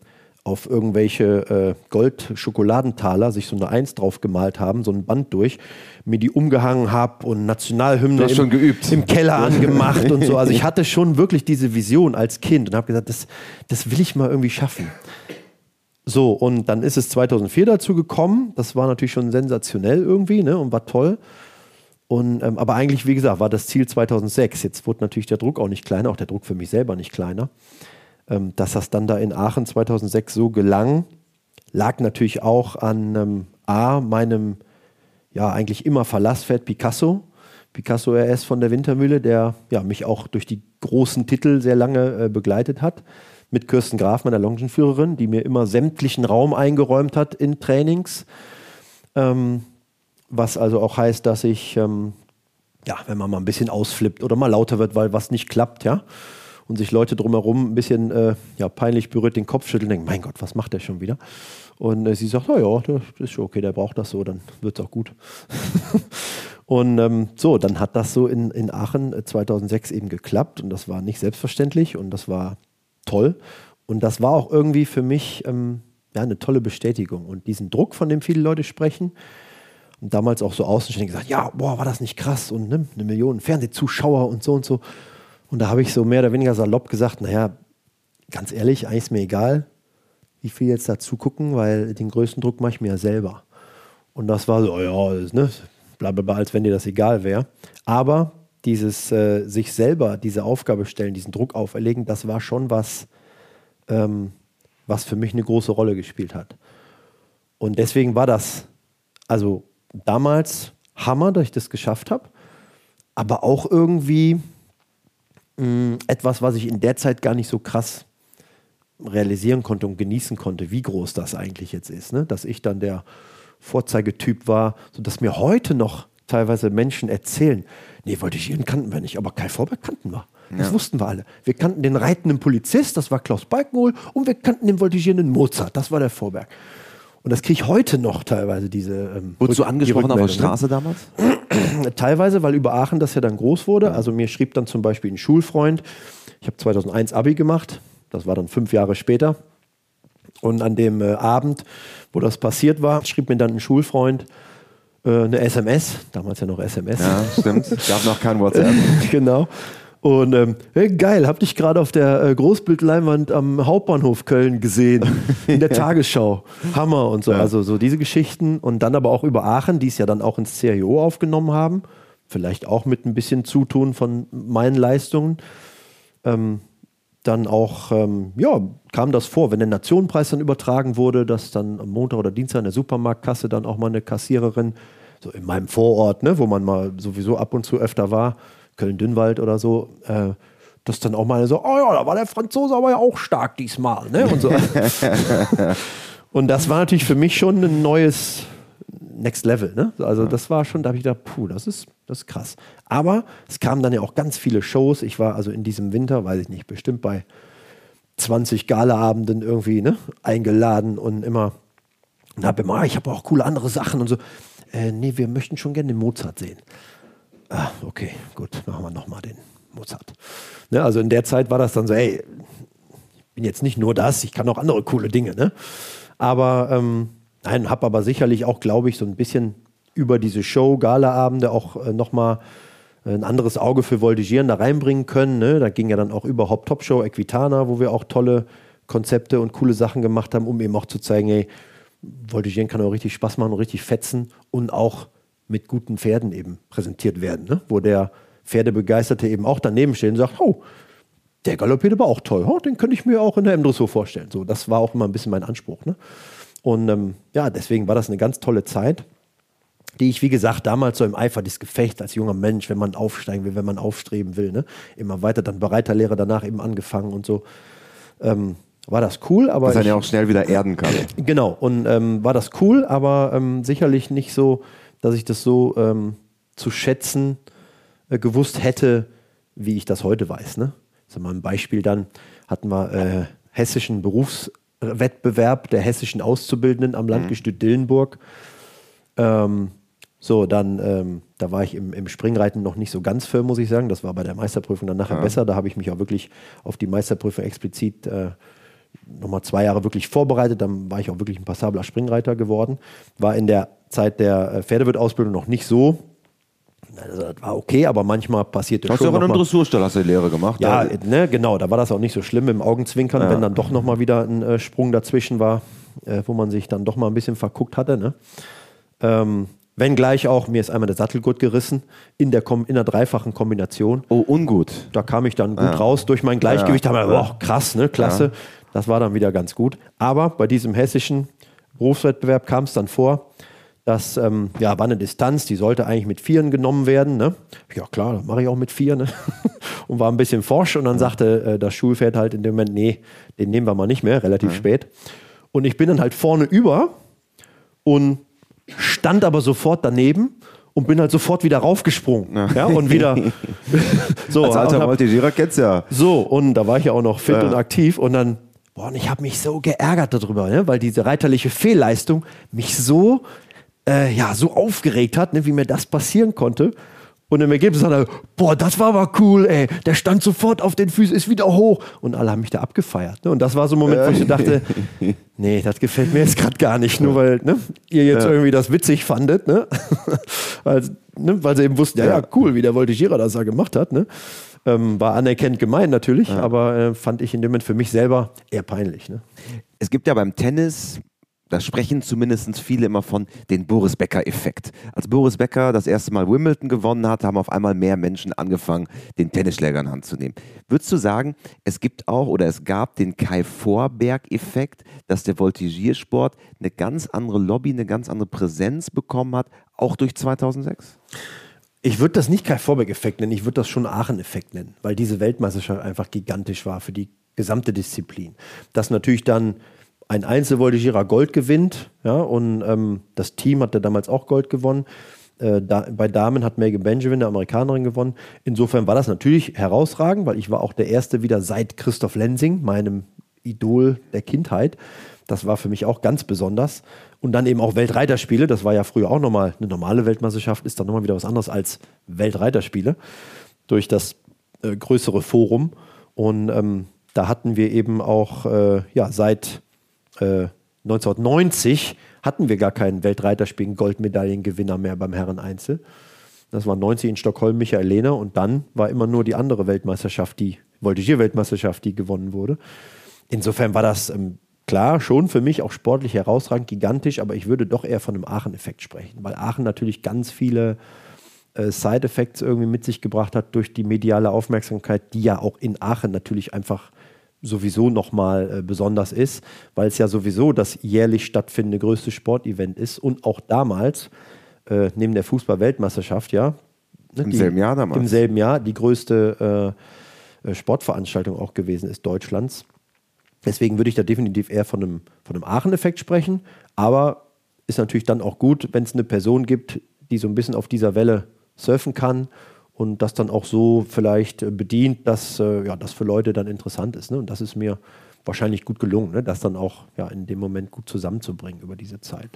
auf irgendwelche äh, Gold-Schokoladentaler sich so eine Eins drauf gemalt haben, so ein Band durch, mir die umgehangen habe und Nationalhymne im, im, Keller angemacht und so. Also ich hatte schon wirklich diese Vision als Kind und habe gesagt, das, das will ich mal irgendwie schaffen. So, und dann ist es 2004 dazu gekommen. Das war natürlich schon sensationell irgendwie ne, und war toll. Und, ähm, aber eigentlich, wie gesagt, war das Ziel 2006. Jetzt wurde natürlich der Druck auch nicht kleiner, auch der Druck für mich selber nicht kleiner. Ähm, dass das dann da in Aachen 2006 so gelang, lag natürlich auch an ähm, A, meinem ja eigentlich immer Verlasspferd Picasso. Picasso RS von der Wintermühle, der ja, mich auch durch die großen Titel sehr lange äh, begleitet hat. Mit Kirsten Graf, meiner Longenführerin, die mir immer sämtlichen Raum eingeräumt hat in Trainings. Ähm, was also auch heißt, dass ich, ähm, ja, wenn man mal ein bisschen ausflippt oder mal lauter wird, weil was nicht klappt, ja, und sich Leute drumherum ein bisschen äh, ja, peinlich berührt den Kopf schütteln denken, mein Gott, was macht der schon wieder? Und äh, sie sagt, na ja, das ist schon okay, der braucht das so, dann wird es auch gut. und ähm, so, dann hat das so in, in Aachen 2006 äh, eben geklappt und das war nicht selbstverständlich und das war toll. Und das war auch irgendwie für mich ähm, ja, eine tolle Bestätigung. Und diesen Druck, von dem viele Leute sprechen, und damals auch so außenstehend gesagt, ja, boah, war das nicht krass und ne, eine Million Fernsehzuschauer und so und so. Und da habe ich so mehr oder weniger salopp gesagt, naja, ganz ehrlich, eigentlich ist mir egal, wie viel jetzt da zugucken, weil den größten Druck mache ich mir ja selber. Und das war so, ja, ne, blablabla, als wenn dir das egal wäre. Aber dieses äh, sich selber diese Aufgabe stellen, diesen Druck auferlegen, das war schon was, ähm, was für mich eine große Rolle gespielt hat. Und deswegen war das, also damals Hammer, dass ich das geschafft habe, aber auch irgendwie mh, etwas, was ich in der Zeit gar nicht so krass realisieren konnte und genießen konnte, wie groß das eigentlich jetzt ist. Ne? Dass ich dann der Vorzeigetyp war, sodass mir heute noch teilweise Menschen erzählen, nee, Voltigieren kannten wir nicht, aber Kai Vorberg kannten wir. Das ja. wussten wir alle. Wir kannten den reitenden Polizist, das war Klaus Balkenhol, und wir kannten den voltigierenden Mozart, das war der Vorberg. Und das kriege ich heute noch teilweise, diese. Ähm, Wurdest du angesprochen auf der ne? Straße damals? teilweise, weil über Aachen das ja dann groß wurde. Also mir schrieb dann zum Beispiel ein Schulfreund, ich habe 2001 Abi gemacht, das war dann fünf Jahre später. Und an dem äh, Abend, wo das passiert war, schrieb mir dann ein Schulfreund eine SMS, damals ja noch SMS. Ja, stimmt. Gab noch kein WhatsApp. genau. Und ähm, hey, geil, hab dich gerade auf der äh, Großbildleinwand am Hauptbahnhof Köln gesehen, in der Tagesschau. Hammer und so. Ja. Also so diese Geschichten. Und dann aber auch über Aachen, die es ja dann auch ins CIO aufgenommen haben. Vielleicht auch mit ein bisschen Zutun von meinen Leistungen. Ähm, dann auch, ähm, ja, kam das vor, wenn der Nationenpreis dann übertragen wurde, dass dann am Montag oder Dienstag in der Supermarktkasse dann auch mal eine Kassiererin, so in meinem Vorort, ne, wo man mal sowieso ab und zu öfter war, Köln-Dünnwald oder so, äh, dass dann auch mal so, oh ja, da war der Franzose aber ja auch stark diesmal, ne? Und so. und das war natürlich für mich schon ein neues Next Level, ne? Also das war schon, da habe ich gedacht, puh, das ist, das ist krass. Aber es kamen dann ja auch ganz viele Shows. Ich war also in diesem Winter, weiß ich nicht, bestimmt bei 20 Galaabenden irgendwie ne, eingeladen und immer und habe immer, ah, ich habe auch coole andere Sachen und so. Äh, nee, wir möchten schon gerne den Mozart sehen. Ah, okay, gut, machen wir nochmal den Mozart. Ne, also in der Zeit war das dann so, ey, ich bin jetzt nicht nur das, ich kann auch andere coole Dinge. Ne? Aber ähm, nein, habe aber sicherlich auch, glaube ich, so ein bisschen über diese Show, Galaabende auch äh, nochmal ein anderes Auge für Voltigieren da reinbringen können. Ne? Da ging ja dann auch überhaupt Top Show, Equitana, wo wir auch tolle Konzepte und coole Sachen gemacht haben, um eben auch zu zeigen, ey, Voltigieren kann auch richtig Spaß machen und richtig fetzen und auch mit guten Pferden eben präsentiert werden, ne? wo der Pferdebegeisterte eben auch daneben steht und sagt, oh, der galoppiert aber auch toll, oh, den könnte ich mir auch in der M-Dressur vorstellen. So, das war auch immer ein bisschen mein Anspruch. Ne? Und ähm, ja, deswegen war das eine ganz tolle Zeit, die ich, wie gesagt, damals so im Eifer des Gefechts als junger Mensch, wenn man aufsteigen will, wenn man aufstreben will, ne? immer weiter, dann Bereiterlehre danach eben angefangen und so. Ähm, war das cool, aber. Was er ja auch schnell wieder erden kann. Genau, und ähm, war das cool, aber ähm, sicherlich nicht so, dass ich das so ähm, zu schätzen äh, gewusst hätte, wie ich das heute weiß. Ne? Sag mal ein Beispiel dann hatten wir äh, hessischen Berufswettbewerb der hessischen Auszubildenden am Landgestüt Dillenburg. Ähm, so, dann, ähm, da war ich im, im, Springreiten noch nicht so ganz firm, muss ich sagen. Das war bei der Meisterprüfung dann nachher ja. besser. Da habe ich mich auch wirklich auf die Meisterprüfung explizit äh, nochmal zwei Jahre wirklich vorbereitet. Dann war ich auch wirklich ein passabler Springreiter geworden. War in der Zeit der äh, Pferdewirt-Ausbildung noch nicht so also das war okay, aber manchmal passierte hast schon. Hast du auch in einem Dressurstall hast du die Lehre gemacht? Ja, ne, genau, da war das auch nicht so schlimm im Augenzwinkern, ja. wenn dann doch nochmal wieder ein äh, Sprung dazwischen war, äh, wo man sich dann doch mal ein bisschen verguckt hatte. Ne? Ähm, Wenngleich auch, mir ist einmal der Sattelgurt gerissen in der, in der dreifachen Kombination. Oh, ungut. Da kam ich dann gut ja. raus durch mein Gleichgewicht. Ja. Da haben wir, oh, krass, ne? Klasse. Ja. Das war dann wieder ganz gut. Aber bei diesem hessischen Berufswettbewerb kam es dann vor, dass, ähm, ja, war eine Distanz, die sollte eigentlich mit Vieren genommen werden. Ne? Ja, klar, das mache ich auch mit Vier. Ne? und war ein bisschen forsch und dann sagte äh, das Schulpferd halt in dem Moment, nee, den nehmen wir mal nicht mehr, relativ mhm. spät. Und ich bin dann halt vorne über und stand aber sofort daneben und bin halt sofort wieder raufgesprungen. Ja, ja und wieder. so, Als alter Voltigierer kennst ja. So, und da war ich ja auch noch fit ja. und aktiv und dann, boah, und ich habe mich so geärgert darüber, ne? weil diese reiterliche Fehlleistung mich so, äh, ja, so aufgeregt hat, ne? wie mir das passieren konnte. Und im Ergebnis hat er, boah, das war aber cool, ey. Der stand sofort auf den Füßen, ist wieder hoch. Und alle haben mich da abgefeiert. Ne? Und das war so ein Moment, wo ich dachte, nee, das gefällt mir jetzt gerade gar nicht, nur weil ne, ihr jetzt ja. irgendwie das witzig fandet. Ne? weil, ne? weil sie eben wussten, ja, ja, cool, wie der Voltigierer das da gemacht hat. Ne? Ähm, war anerkennt gemeint natürlich, ja. aber äh, fand ich in dem Moment für mich selber eher peinlich. Ne? Es gibt ja beim Tennis da sprechen zumindest viele immer von den Boris Becker-Effekt. Als Boris Becker das erste Mal Wimbledon gewonnen hat, haben auf einmal mehr Menschen angefangen, den Tennisschläger in Hand zu nehmen. Würdest du sagen, es gibt auch oder es gab den Kai Vorberg-Effekt, dass der Voltigiersport eine ganz andere Lobby, eine ganz andere Präsenz bekommen hat, auch durch 2006? Ich würde das nicht Kai Vorberg-Effekt nennen, ich würde das schon Aachen-Effekt nennen, weil diese Weltmeisterschaft einfach gigantisch war für die gesamte Disziplin. Das natürlich dann ein Einzelvoltigierer Gold gewinnt, ja, und ähm, das Team hat ja damals auch Gold gewonnen. Äh, da, bei Damen hat Megan Benjamin, der Amerikanerin, gewonnen. Insofern war das natürlich herausragend, weil ich war auch der Erste wieder seit Christoph Lensing, meinem Idol der Kindheit. Das war für mich auch ganz besonders. Und dann eben auch Weltreiterspiele. Das war ja früher auch nochmal eine normale Weltmeisterschaft, ist dann nochmal wieder was anderes als Weltreiterspiele durch das äh, größere Forum. Und ähm, da hatten wir eben auch äh, ja, seit 1990 äh, hatten wir gar keinen Weltreiterspielen Goldmedaillengewinner mehr beim Herren Einzel. Das war 90 in Stockholm Michael Lehner und dann war immer nur die andere Weltmeisterschaft, die Voltigier-Weltmeisterschaft, die gewonnen wurde. Insofern war das ähm, klar schon für mich auch sportlich herausragend, gigantisch, aber ich würde doch eher von einem Aachen-Effekt sprechen, weil Aachen natürlich ganz viele äh, Side-Effects irgendwie mit sich gebracht hat durch die mediale Aufmerksamkeit, die ja auch in Aachen natürlich einfach sowieso nochmal äh, besonders ist, weil es ja sowieso das jährlich stattfindende größte Sportevent ist und auch damals, äh, neben der Fußball-Weltmeisterschaft, ja. Ne, Im die, selben Jahr damals. Im selben Jahr die größte äh, äh, Sportveranstaltung auch gewesen ist Deutschlands. Deswegen würde ich da definitiv eher von einem, von einem Aachen-Effekt sprechen, aber ist natürlich dann auch gut, wenn es eine Person gibt, die so ein bisschen auf dieser Welle surfen kann und das dann auch so vielleicht äh, bedient, dass äh, ja, das für Leute dann interessant ist. Ne? Und das ist mir wahrscheinlich gut gelungen, ne? das dann auch ja, in dem Moment gut zusammenzubringen über diese Zeit.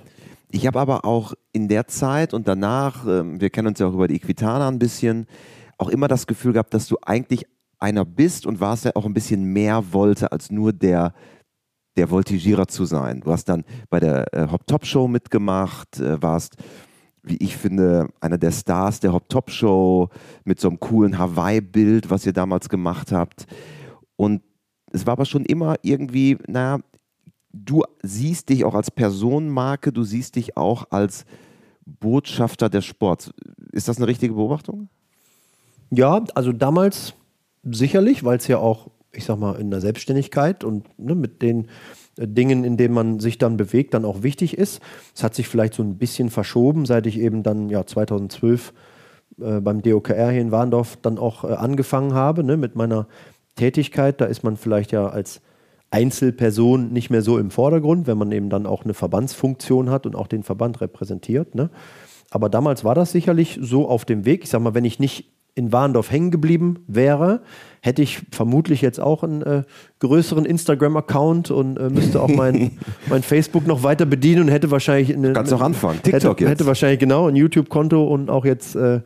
Ich habe aber auch in der Zeit und danach, äh, wir kennen uns ja auch über die Equitana ein bisschen, auch immer das Gefühl gehabt, dass du eigentlich einer bist und warst ja auch ein bisschen mehr wollte als nur der der Voltigierer zu sein. Du hast dann bei der äh, Hop Top Show mitgemacht, äh, warst wie ich finde, einer der Stars der Hop-Top-Show mit so einem coolen Hawaii-Bild, was ihr damals gemacht habt. Und es war aber schon immer irgendwie, naja, du siehst dich auch als Personenmarke, du siehst dich auch als Botschafter des Sports. Ist das eine richtige Beobachtung? Ja, also damals sicherlich, weil es ja auch, ich sag mal, in der Selbstständigkeit und ne, mit den Dingen, in denen man sich dann bewegt, dann auch wichtig ist. Es hat sich vielleicht so ein bisschen verschoben, seit ich eben dann ja 2012 äh, beim DOKR hier in Warndorf dann auch äh, angefangen habe ne, mit meiner Tätigkeit. Da ist man vielleicht ja als Einzelperson nicht mehr so im Vordergrund, wenn man eben dann auch eine Verbandsfunktion hat und auch den Verband repräsentiert. Ne? Aber damals war das sicherlich so auf dem Weg. Ich sag mal, wenn ich nicht in Warndorf hängen geblieben wäre, hätte ich vermutlich jetzt auch einen äh, größeren Instagram-Account und äh, müsste auch mein, mein Facebook noch weiter bedienen und hätte wahrscheinlich eine, Kannst noch anfangen. TikTok hätte, jetzt. hätte wahrscheinlich genau ein YouTube-Konto und auch jetzt äh,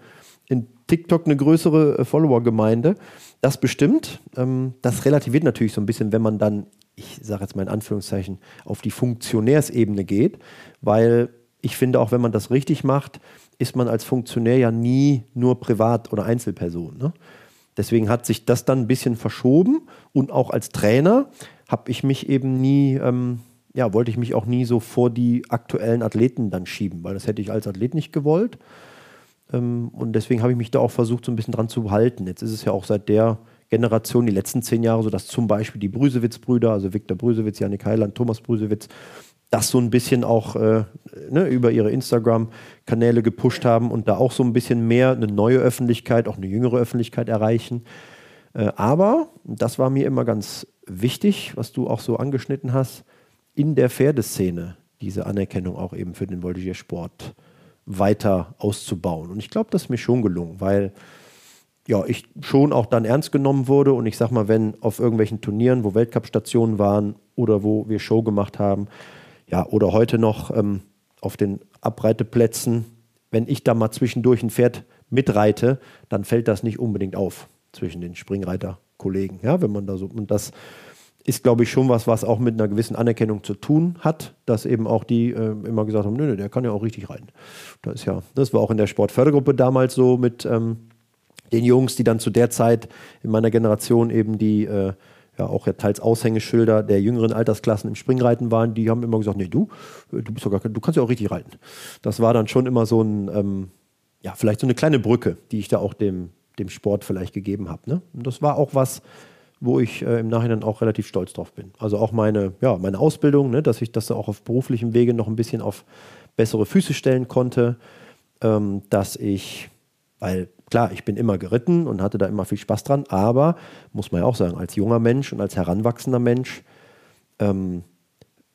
in TikTok eine größere äh, Follower-Gemeinde. Das bestimmt. Ähm, das relativiert natürlich so ein bisschen, wenn man dann, ich sage jetzt mal in Anführungszeichen, auf die Funktionärsebene geht, weil ich finde, auch wenn man das richtig macht, ist man als Funktionär ja nie nur Privat- oder Einzelperson. Ne? Deswegen hat sich das dann ein bisschen verschoben und auch als Trainer habe ich mich eben nie, ähm, ja, wollte ich mich auch nie so vor die aktuellen Athleten dann schieben, weil das hätte ich als Athlet nicht gewollt. Ähm, und deswegen habe ich mich da auch versucht, so ein bisschen dran zu halten. Jetzt ist es ja auch seit der Generation, die letzten zehn Jahre, so dass zum Beispiel die Brüsewitz-Brüder, also Viktor Brüsewitz, Janik Heiland, Thomas Brüsewitz, das so ein bisschen auch äh, ne, über ihre Instagram-Kanäle gepusht haben und da auch so ein bisschen mehr eine neue Öffentlichkeit, auch eine jüngere Öffentlichkeit erreichen. Äh, aber, das war mir immer ganz wichtig, was du auch so angeschnitten hast, in der Pferdeszene diese Anerkennung auch eben für den Voltigiersport weiter auszubauen. Und ich glaube, das ist mir schon gelungen, weil ja, ich schon auch dann ernst genommen wurde und ich sag mal, wenn auf irgendwelchen Turnieren, wo Weltcup-Stationen waren oder wo wir Show gemacht haben, ja, oder heute noch ähm, auf den Abreiteplätzen, wenn ich da mal zwischendurch ein Pferd mitreite, dann fällt das nicht unbedingt auf zwischen den Springreiterkollegen. Ja, wenn man da so, und das ist, glaube ich, schon was, was auch mit einer gewissen Anerkennung zu tun hat, dass eben auch die äh, immer gesagt haben, nö, nö, der kann ja auch richtig reiten. Das ist ja, das war auch in der Sportfördergruppe damals so mit ähm, den Jungs, die dann zu der Zeit in meiner Generation eben die äh, ja auch ja teils Aushängeschilder der jüngeren Altersklassen im Springreiten waren, die haben immer gesagt, nee, du, du bist sogar, du kannst ja auch richtig reiten. Das war dann schon immer so ein, ähm, ja, vielleicht so eine kleine Brücke, die ich da auch dem, dem Sport vielleicht gegeben habe. Ne? Und das war auch was, wo ich äh, im Nachhinein auch relativ stolz drauf bin. Also auch meine, ja, meine Ausbildung, ne, dass ich das auch auf beruflichem Wege noch ein bisschen auf bessere Füße stellen konnte, ähm, dass ich, weil Klar, ich bin immer geritten und hatte da immer viel Spaß dran, aber muss man ja auch sagen, als junger Mensch und als heranwachsender Mensch ähm,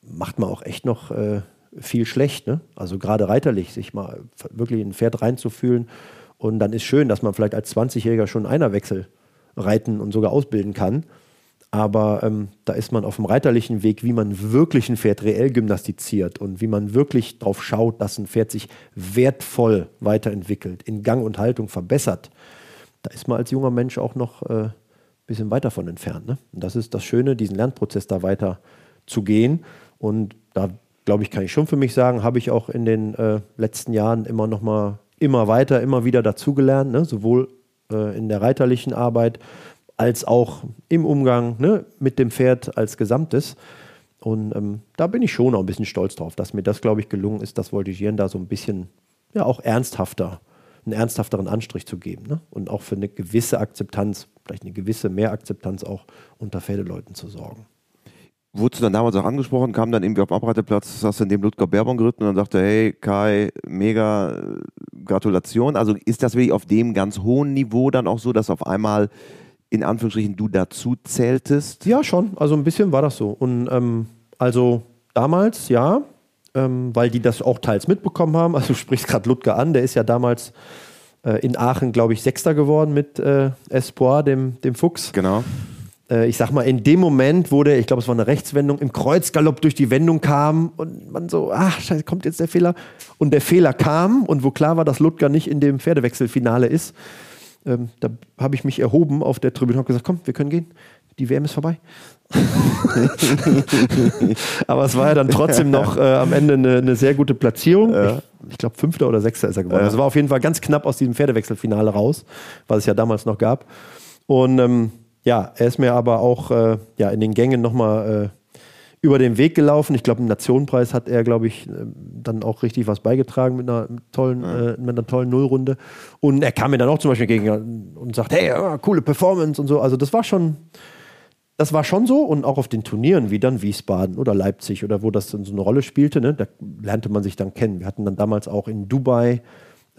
macht man auch echt noch äh, viel schlecht. Ne? Also gerade reiterlich, sich mal wirklich in ein Pferd reinzufühlen. Und dann ist schön, dass man vielleicht als 20-Jähriger schon Einerwechsel reiten und sogar ausbilden kann. Aber ähm, da ist man auf dem reiterlichen Weg, wie man wirklich ein Pferd reell gymnastiziert und wie man wirklich darauf schaut, dass ein Pferd sich wertvoll weiterentwickelt, in Gang und Haltung verbessert. Da ist man als junger Mensch auch noch ein äh, bisschen weiter von entfernt. Ne? Und das ist das Schöne, diesen Lernprozess da weiter zu gehen. Und da, glaube ich, kann ich schon für mich sagen, habe ich auch in den äh, letzten Jahren immer noch mal immer weiter, immer wieder dazugelernt, ne? sowohl äh, in der reiterlichen Arbeit, als auch im Umgang ne, mit dem Pferd als Gesamtes. Und ähm, da bin ich schon auch ein bisschen stolz drauf, dass mir das, glaube ich, gelungen ist, das Voltigieren da so ein bisschen ja auch ernsthafter, einen ernsthafteren Anstrich zu geben. Ne? Und auch für eine gewisse Akzeptanz, vielleicht eine gewisse Mehrakzeptanz auch unter Pferdeleuten zu sorgen. Wurdest du dann damals auch angesprochen, kam dann irgendwie auf dem Abreiteplatz, hast du in dem Ludger Beerbaum geritten und dann sagte, hey Kai, mega Gratulation. Also ist das wirklich auf dem ganz hohen Niveau dann auch so, dass auf einmal in Anführungsstrichen du dazu zähltest? Ja, schon. Also ein bisschen war das so. Und ähm, also damals, ja, ähm, weil die das auch teils mitbekommen haben. Also du sprichst gerade Ludger an, der ist ja damals äh, in Aachen, glaube ich, Sechster geworden mit äh, Espoir, dem, dem Fuchs. Genau. Äh, ich sag mal, in dem Moment, wo der, ich glaube, es war eine Rechtswendung, im Kreuzgalopp durch die Wendung kam und man so, ach, scheiße, kommt jetzt der Fehler. Und der Fehler kam und wo klar war, dass Ludger nicht in dem Pferdewechselfinale ist, ähm, da habe ich mich erhoben auf der Tribüne und gesagt, komm, wir können gehen. Die WM ist vorbei. Aber es war ja dann trotzdem noch äh, am Ende eine, eine, sehr gute Platzierung. Ja. Ich, ich glaube, Fünfter oder Sechster ist er geworden. Ja. Also war auf jeden Fall ganz knapp aus diesem Pferdewechselfinale raus, was es ja damals noch gab. Und ähm, ja, er ist mir aber auch äh, ja, in den Gängen nochmal äh, über den Weg gelaufen. Ich glaube, im Nationenpreis hat er, glaube ich, äh, dann auch richtig was beigetragen mit einer tollen, ja. äh, mit einer tollen Nullrunde. Und er kam mir dann auch zum Beispiel gegen und sagt, hey, ja, coole Performance und so. Also das war schon, das war schon so. Und auch auf den Turnieren wie dann Wiesbaden oder Leipzig oder wo das dann so eine Rolle spielte, ne, da lernte man sich dann kennen. Wir hatten dann damals auch in Dubai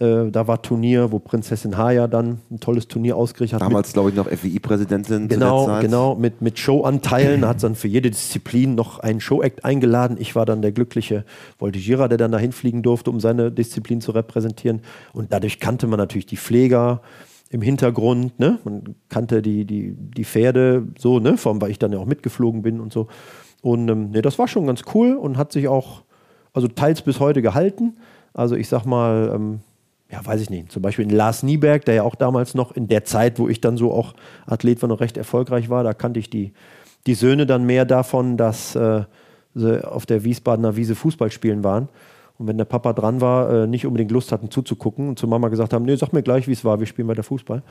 Äh, da war Turnier, wo Prinzessin Haya dann ein tolles Turnier ausgerichtet hat. Damals, glaube ich, noch FWI-Präsidentin. Genau, genau, mit, mit Showanteilen. hat dann für jede Disziplin noch einen Show-Act eingeladen. Ich war dann der glückliche Voltigierer, der dann dahin fliegen durfte, um seine Disziplin zu repräsentieren. Und dadurch kannte man natürlich die Pfleger im Hintergrund. Ne? Man kannte die, die, die Pferde so, ne? vor allem, weil ich dann ja auch mitgeflogen bin und so. Und ähm, ne, das war schon ganz cool und hat sich auch, also teils bis heute gehalten. Also ich sag mal, ähm, ja, weiß ich nicht, zum Beispiel in Lars Nieberg, der ja auch damals noch in der Zeit, wo ich dann so auch Athlet war, noch recht erfolgreich war, da kannte ich die, die Söhne dann mehr davon, dass äh, sie auf der Wiesbadener Wiese Fußball spielen waren. Und wenn der Papa dran war, äh, nicht unbedingt Lust hatten zuzugucken und zu Mama gesagt haben, nee, sag mir gleich, wie es war, wir spielen weiter Fußball.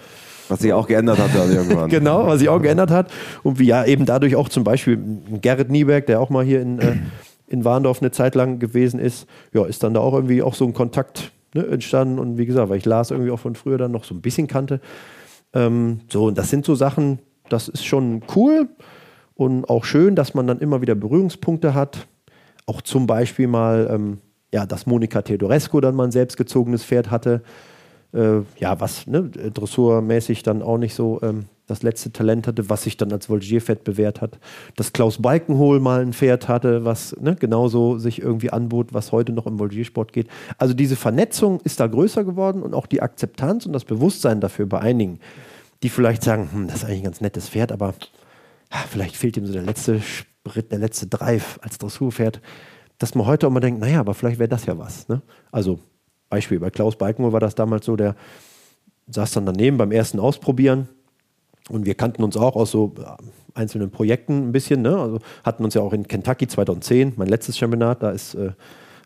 Was sich auch geändert hat dann irgendwann. genau, was sich auch geändert hat. Und wie ja eben dadurch auch zum Beispiel Gerrit Nieberg, der auch mal hier in, äh, in Warndorf eine Zeit lang gewesen ist, ja, ist dann da auch irgendwie auch so ein Kontakt ne, entstanden. Und wie gesagt, weil ich Lars irgendwie auch von früher dann noch so ein bisschen kannte. Ähm, so, und das sind so Sachen, das ist schon cool und auch schön, dass man dann immer wieder Berührungspunkte hat. Auch zum Beispiel mal, ähm, ja, dass Monika Teodorescu dann mal ein selbstgezogenes Pferd hatte. Äh, ja, was ne, dressurmäßig dann auch nicht so ähm, das letzte Talent hatte, was sich dann als Voltigierpferd bewährt hat. Dass Klaus Balkenhol mal ein Pferd hatte, was ne, genauso sich irgendwie anbot, was heute noch im Voltigiersport geht. Also diese Vernetzung ist da größer geworden und auch die Akzeptanz und das Bewusstsein dafür bei einigen, die vielleicht sagen, hm, das ist eigentlich ein ganz nettes Pferd, aber ja, vielleicht fehlt ihm so der letzte Sprit, der letzte Drive als Dressurpferd, dass man heute auch mal denkt, naja, aber vielleicht wäre das ja was. Ne? Also Beispiel, bei Klaus Balkenhol war das damals so, der saß dann daneben beim ersten Ausprobieren und wir kannten uns auch aus so einzelnen Projekten ein bisschen. Ne? Also hatten uns ja auch in Kentucky 2010, mein letztes Championat, da ist äh,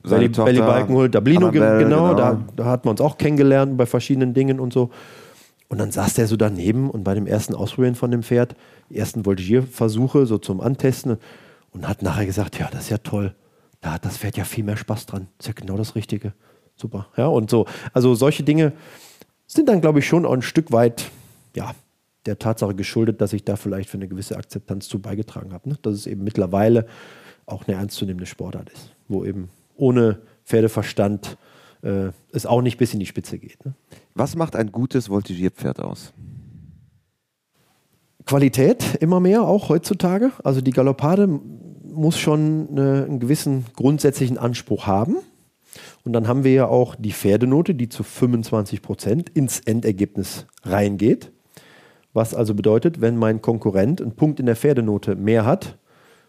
Belly, Belly Balkenhol, Dablino, genau, genau. Da, da hatten wir uns auch kennengelernt bei verschiedenen Dingen und so. Und dann saß der so daneben und bei dem ersten Ausprobieren von dem Pferd, die ersten Voltigierversuche so zum Antesten und hat nachher gesagt, ja, das ist ja toll. Da hat das Pferd ja viel mehr Spaß dran. Das ist ja genau das Richtige. Super. Ja, und so. Also solche Dinge sind dann, glaube ich, schon auch ein Stück weit, ja, der Tatsache geschuldet, dass ich da vielleicht für eine gewisse Akzeptanz zu beigetragen habe. Ne? Dass es eben mittlerweile auch eine ernstzunehmende Sportart ist, wo eben ohne Pferdeverstand äh, es auch nicht bis in die Spitze geht. Ne? Was macht ein gutes Voltigierpferd aus? Qualität immer mehr, auch heutzutage. Also die Galoppade muss schon eine, einen gewissen grundsätzlichen Anspruch haben. Und dann haben wir ja auch die Pferdenote, die zu 25 Prozent ins Endergebnis reingeht. Was also bedeutet, wenn mein Konkurrent einen Punkt in der Pferdenote mehr hat,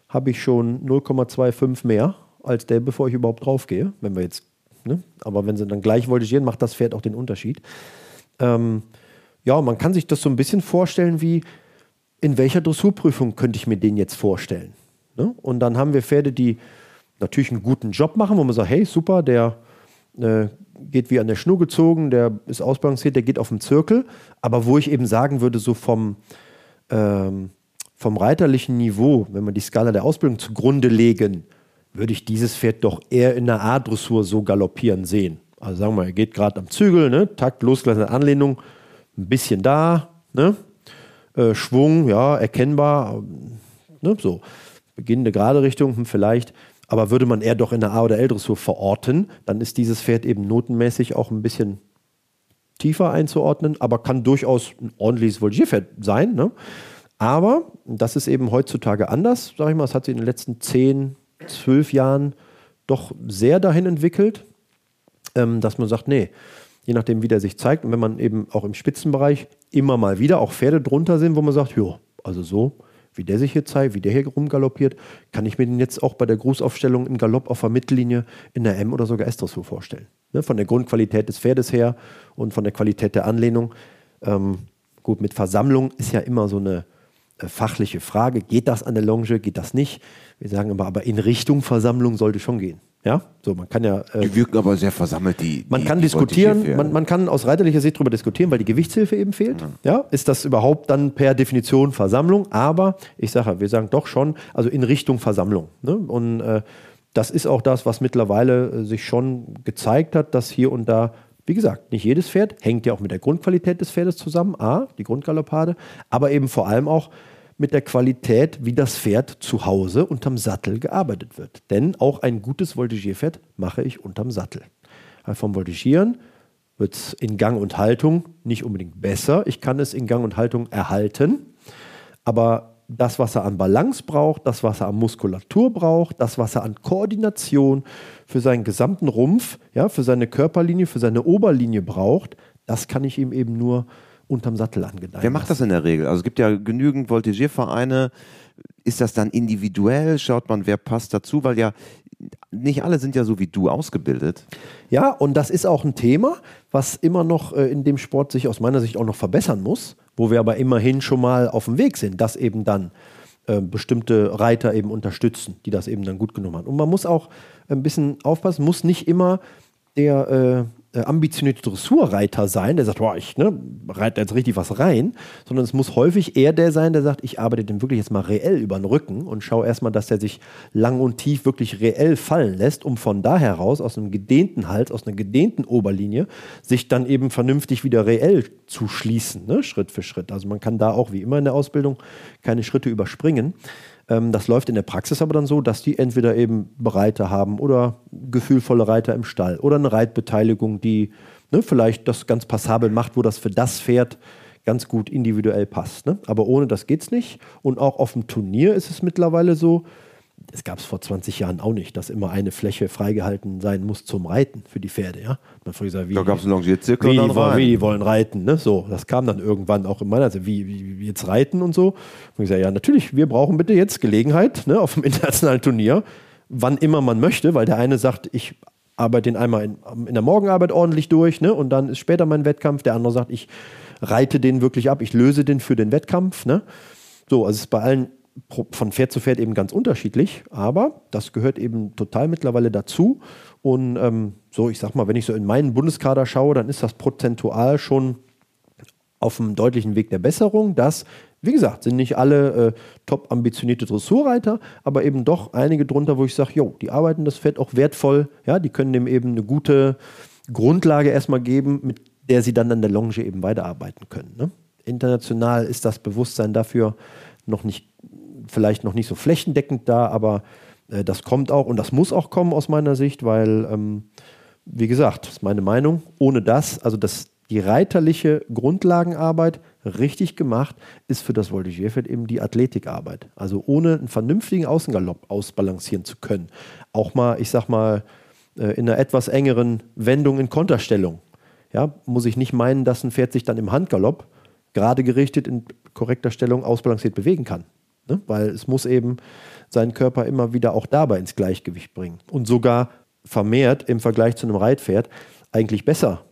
habe ich schon 0,25 mehr als der, bevor ich überhaupt draufgehe. Wenn wir jetzt, ne? aber wenn sie dann gleich voltigieren, macht das Pferd auch den Unterschied. Ähm, ja, man kann sich das so ein bisschen vorstellen wie, in welcher Dressurprüfung könnte ich mir den jetzt vorstellen? Ne? Und dann haben wir Pferde, die natürlich einen guten Job machen, wo man sagt, hey, super, der äh, geht wie an der Schnur gezogen, der ist ausbalanciert, der geht auf dem Zirkel. Aber wo ich eben sagen würde, so vom, ähm, vom reiterlichen Niveau, wenn man die Skala der Ausbildung zugrunde legen, würde ich dieses Pferd doch eher in der A-Dressur so galoppieren sehen. Also sagen wir mal, er geht gerade am Zügel, ne? Takt, losgelassene Anlehnung, ein bisschen da, ne? Äh, Schwung, ja, erkennbar, ne? so. Beginnende gerade Richtung, hm, vielleicht aber würde man eher doch in der A- oder L-Dressur verorten, dann ist dieses Pferd eben notenmäßig auch ein bisschen tiefer einzuordnen, aber kann durchaus ein ordentliches Voltigierpferd sein. Ne? Aber das ist eben heutzutage anders, sage ich mal. Es hat sich in den letzten 10, 12 Jahren doch sehr dahin entwickelt, ähm, dass man sagt, nee, je nachdem, wie der sich zeigt und wenn man eben auch im Spitzenbereich immer mal wieder auch Pferde drunter sind, wo man sagt, jo, also so wie der sich hier zeigt, wie der hier rumgaloppiert, kann ich mir den jetzt auch bei der Grußaufstellung im Galopp auf der Mittellinie in der M- oder sogar S-Dressur vorstellen. Ne? Von der Grundqualität des Pferdes her und von der Qualität der Anlehnung. Ähm, gut, mit Versammlung ist ja immer so eine äh, fachliche Frage. Geht das an der Longe, geht das nicht? Wir sagen immer, aber in Richtung Versammlung sollte schon gehen. Ja, so man kann ja. Äh, die wirken aber sehr versammelt, die. Man die, kann die diskutieren, man, man, kann aus reiterlicher Sicht darüber diskutieren, weil die Gewichtshilfe eben fehlt. Ja. ja. ist das überhaupt dann per Definition Versammlung? Aber ich sage, wir sagen doch schon, also in Richtung Versammlung. Ne? Und äh, das ist auch das, was mittlerweile äh, sich schon gezeigt hat, dass hier und da wie gesagt, nicht jedes Pferd hängt ja auch mit der Grundqualität des Pferdes zusammen, A, die Grundgaloppade, aber eben vor allem auch mit der Qualität, wie das Pferd zu Hause unterm Sattel gearbeitet wird. Denn auch ein gutes Voltigierpferd mache ich unterm Sattel. Weil vom Voltigieren wird es in Gang und Haltung nicht unbedingt besser. Ich kann es in Gang und Haltung erhalten. Aber das, was er an Balance braucht, das, was er an Muskulatur braucht, das, was er an Koordination für seinen gesamten Rumpf, ja, für seine Körperlinie, für seine Oberlinie braucht, das kann ich ihm eben nur unterm Sattel angedeihen. Wer macht das in der Regel? Also es gibt ja genügend Voltigiervereine. Ist das dann individuell? Schaut man, wer passt dazu? Weil ja nicht alle sind ja so wie du ausgebildet. Ja, und das ist auch ein Thema, was immer noch äh, in dem Sport sich aus meiner Sicht auch noch verbessern muss, wo wir aber immerhin schon mal auf dem Weg sind, dass eben dann äh, bestimmte Reiter eben unterstützen, die das eben dann gut genommen haben. Und man muss auch ein bisschen aufpassen, muss nicht immer der äh, äh, ambitionierte Dressurreiter sein, der sagt, boah, ich ne, reite jetzt richtig was rein, sondern es muss häufig eher der sein, der sagt, ich arbeite dem wirklich jetzt mal reell über den Rücken und schaue erstmal, dass der sich lang und tief wirklich reell fallen lässt, um von da heraus, aus einem gedehnten Hals, aus einer gedehnten Oberlinie, sich dann eben vernünftig wieder reell zu schließen, ne, Schritt für Schritt. Also man kann da auch wie immer in der Ausbildung keine Schritte überspringen. Ähm, das läuft in der Praxis aber dann so, dass die entweder eben Reiter haben oder gefühlvolle Reiter im Stall oder eine Reitbeteiligung, die ne, vielleicht das ganz passabel macht, wo das für das Pferd ganz gut individuell passt. Ne? Aber ohne das geht es nicht. Und auch auf dem Turnier ist es mittlerweile so, es gab es vor 20 Jahren auch nicht, dass immer eine Fläche freigehalten sein muss zum Reiten für die Pferde. Ja? Man gesagt, wie, da gab es einen Longierzirkel. Wie, die, wie die wollen reiten. Ne? So, das kam dann irgendwann auch in meiner, also wie, wie, wie jetzt reiten und so. Und ich sage, ja, natürlich, wir brauchen bitte jetzt Gelegenheit ne, auf dem internationalen Turnier, wann immer man möchte, weil der eine sagt, ich arbeite den einmal in, in der Morgenarbeit ordentlich durch ne, und dann ist später mein Wettkampf. Der andere sagt, ich reite den wirklich ab, ich löse den für den Wettkampf. Ne? So, also es ist bei allen von Pferd zu Pferd eben ganz unterschiedlich, aber das gehört eben total mittlerweile dazu. Und ähm, so, ich sag mal, wenn ich so in meinen Bundeskader schaue, dann ist das prozentual schon auf einem deutlichen Weg der Besserung. Das, wie gesagt, sind nicht alle äh, top ambitionierte Dressurreiter, aber eben doch einige drunter, wo ich sage, jo, die arbeiten das Pferd auch wertvoll, ja, die können dem eben eine gute Grundlage erstmal geben, mit der sie dann an der Longe eben weiterarbeiten können. Ne? International ist das Bewusstsein dafür noch nicht vielleicht noch nicht so flächendeckend da, aber äh, das kommt auch und das muss auch kommen aus meiner Sicht, weil, ähm, wie gesagt, das ist meine Meinung, ohne das, also das, die reiterliche Grundlagenarbeit richtig gemacht, ist für das Voltigierfeld eben die Athletikarbeit. Also ohne einen vernünftigen Außengalopp ausbalancieren zu können. Auch mal, ich sag mal, äh, in einer etwas engeren Wendung in Konterstellung. Ja, muss ich nicht meinen, dass ein Pferd sich dann im Handgalopp gerade gerichtet in korrekter Stellung ausbalanciert bewegen kann. Ne? Weil es muss eben seinen Körper immer wieder auch dabei ins Gleichgewicht bringen. Und sogar vermehrt im Vergleich zu einem Reitpferd eigentlich besser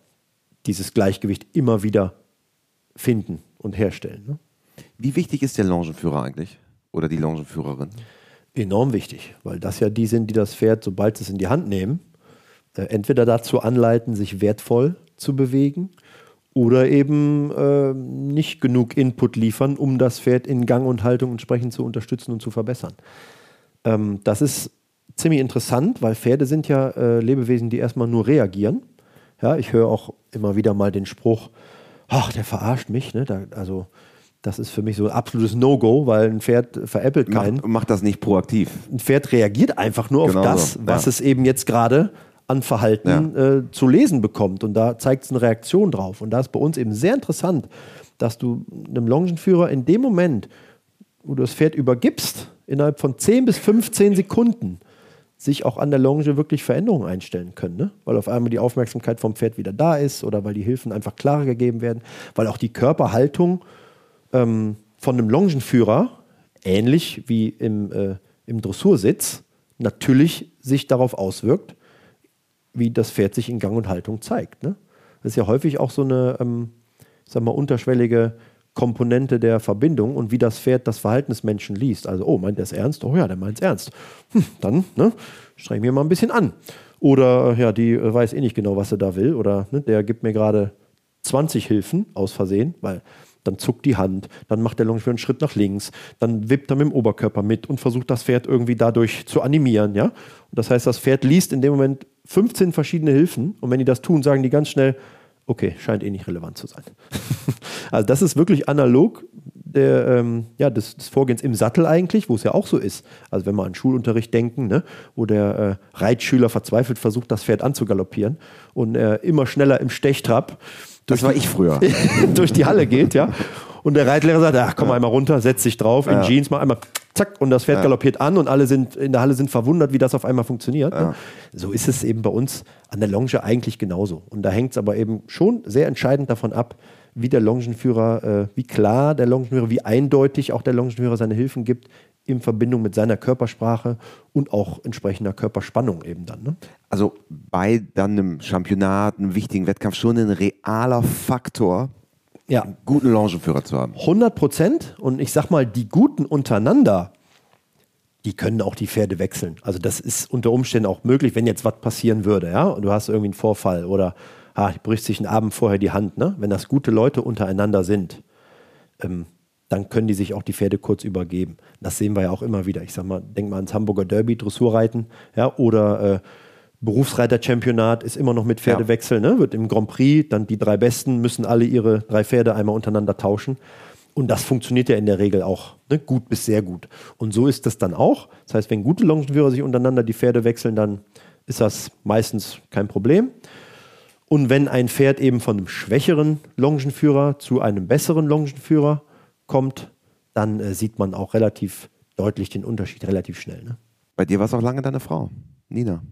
dieses Gleichgewicht immer wieder finden und herstellen. Ne? Wie wichtig ist der Longenführer eigentlich? Oder die Longenführerin? Enorm wichtig, weil das ja die sind, die das Pferd, sobald sie es in die Hand nehmen, äh, entweder dazu anleiten, sich wertvoll zu bewegen oder eben äh, nicht genug Input liefern, um das Pferd in Gang und Haltung entsprechend zu unterstützen und zu verbessern. Ähm, das ist ziemlich interessant, weil Pferde sind ja äh, Lebewesen, die erstmal nur reagieren. Ja, ich höre auch immer wieder mal den Spruch, ach, der verarscht mich. Ne? Da, also das ist für mich so ein absolutes No-Go, weil ein Pferd veräppelt keinen. Macht, macht, das nicht proaktiv. Ein Pferd reagiert einfach nur genau auf das, so. was ja. es eben jetzt gerade an Verhalten ja. äh, zu lesen bekommt. Und da zeigt es eine Reaktion drauf. Und da ist bei uns eben sehr interessant, dass du einem Longenführer in dem Moment, wo du das Pferd übergibst, innerhalb von 10 bis 15 Sekunden sich auch an der Longe wirklich Veränderungen einstellen können. Ne? Weil auf einmal die Aufmerksamkeit vom Pferd wieder da ist oder weil die Hilfen einfach klarer gegeben werden, weil auch die Körperhaltung ähm, von einem Longenführer, ähnlich wie im, äh, im Dressursitz, natürlich sich darauf auswirkt, wie das Pferd sich in Gang und Haltung zeigt. Ne? Das ist ja häufig auch so eine, ähm, sag mal, unterschwellige Komponente der Verbindung und wie das Pferd das Verhalten des Menschen liest. Also, oh, meint er es ernst? Oh ja, der meint es ernst. Hm, dann ne, streng ich mir mal ein bisschen an. Oder ja, die äh, weiß eh nicht genau, was er da will. Oder ne, der gibt mir gerade 20 Hilfen aus Versehen, weil dann zuckt die Hand, dann macht der Longeführer einen Schritt nach links, dann wippt er mit dem Oberkörper mit und versucht das Pferd irgendwie dadurch zu animieren. Ja? Und das heißt, das Pferd liest in dem Moment 15 verschiedene Hilfen und wenn die das tun, sagen die ganz schnell, okay, scheint eh nicht relevant zu sein. also das ist wirklich analog der, ähm, ja, des, des, Vorgehens im Sattel eigentlich, wo es ja auch so ist. Also wenn wir an Schulunterricht denken, ne, wo der äh, Reitschüler verzweifelt versucht, das Pferd anzugaloppieren und er immer schneller im Stechtrab das war ich früher. durch die Halle geht, ja. Und der Reitlehrer sagt, ach, komm ja. einmal runter, setz dich drauf, in ja. Jeans, mach einmal zack, und das Pferd ja. galoppiert an und alle sind in der Halle sind verwundert, wie das auf einmal funktioniert. Ne? So ist es eben bei uns an der Longe eigentlich genauso. Und da hängt es aber eben schon sehr entscheidend davon ab, wie der Longenführer, äh, wie klar der Longenführer, wie eindeutig auch der Longenführer seine Hilfen gibt in Verbindung mit seiner Körpersprache und auch entsprechender Körperspannung eben dann. Ne? Also bei dann einem Championat, einem wichtigen Wettkampf schon ein realer Faktor, ja. einen guten Longenführer zu haben. 100 Prozent und ich sag mal, die Guten untereinander, die können auch die Pferde wechseln. Also das ist unter Umständen auch möglich, wenn jetzt was passieren würde, ja, und du hast irgendwie einen Vorfall oder ah, bricht sich einen Abend vorher die Hand, ne? Wenn das gute Leute untereinander sind, ähm, dann können die sich auch die Pferde kurz übergeben. Das sehen wir ja auch immer wieder. Ich sag mal, denk mal ans Hamburger Derby, Dressurreiten, ja, oder äh, Berufsreiter-Championat ist immer noch mit Pferdewechsel, ne? wird im Grand Prix, dann die drei Besten müssen alle ihre drei Pferde einmal untereinander tauschen. Und das funktioniert ja in der Regel auch ne? gut bis sehr gut. Und so ist das dann auch. Das heißt, wenn gute Longenführer sich untereinander die Pferde wechseln, dann ist das meistens kein Problem. Und wenn ein Pferd eben von einem schwächeren Longenführer zu einem besseren Longenführer kommt, dann äh, sieht man auch relativ deutlich den Unterschied, relativ schnell. Ne? Bei dir war es auch lange deine Frau, Nina.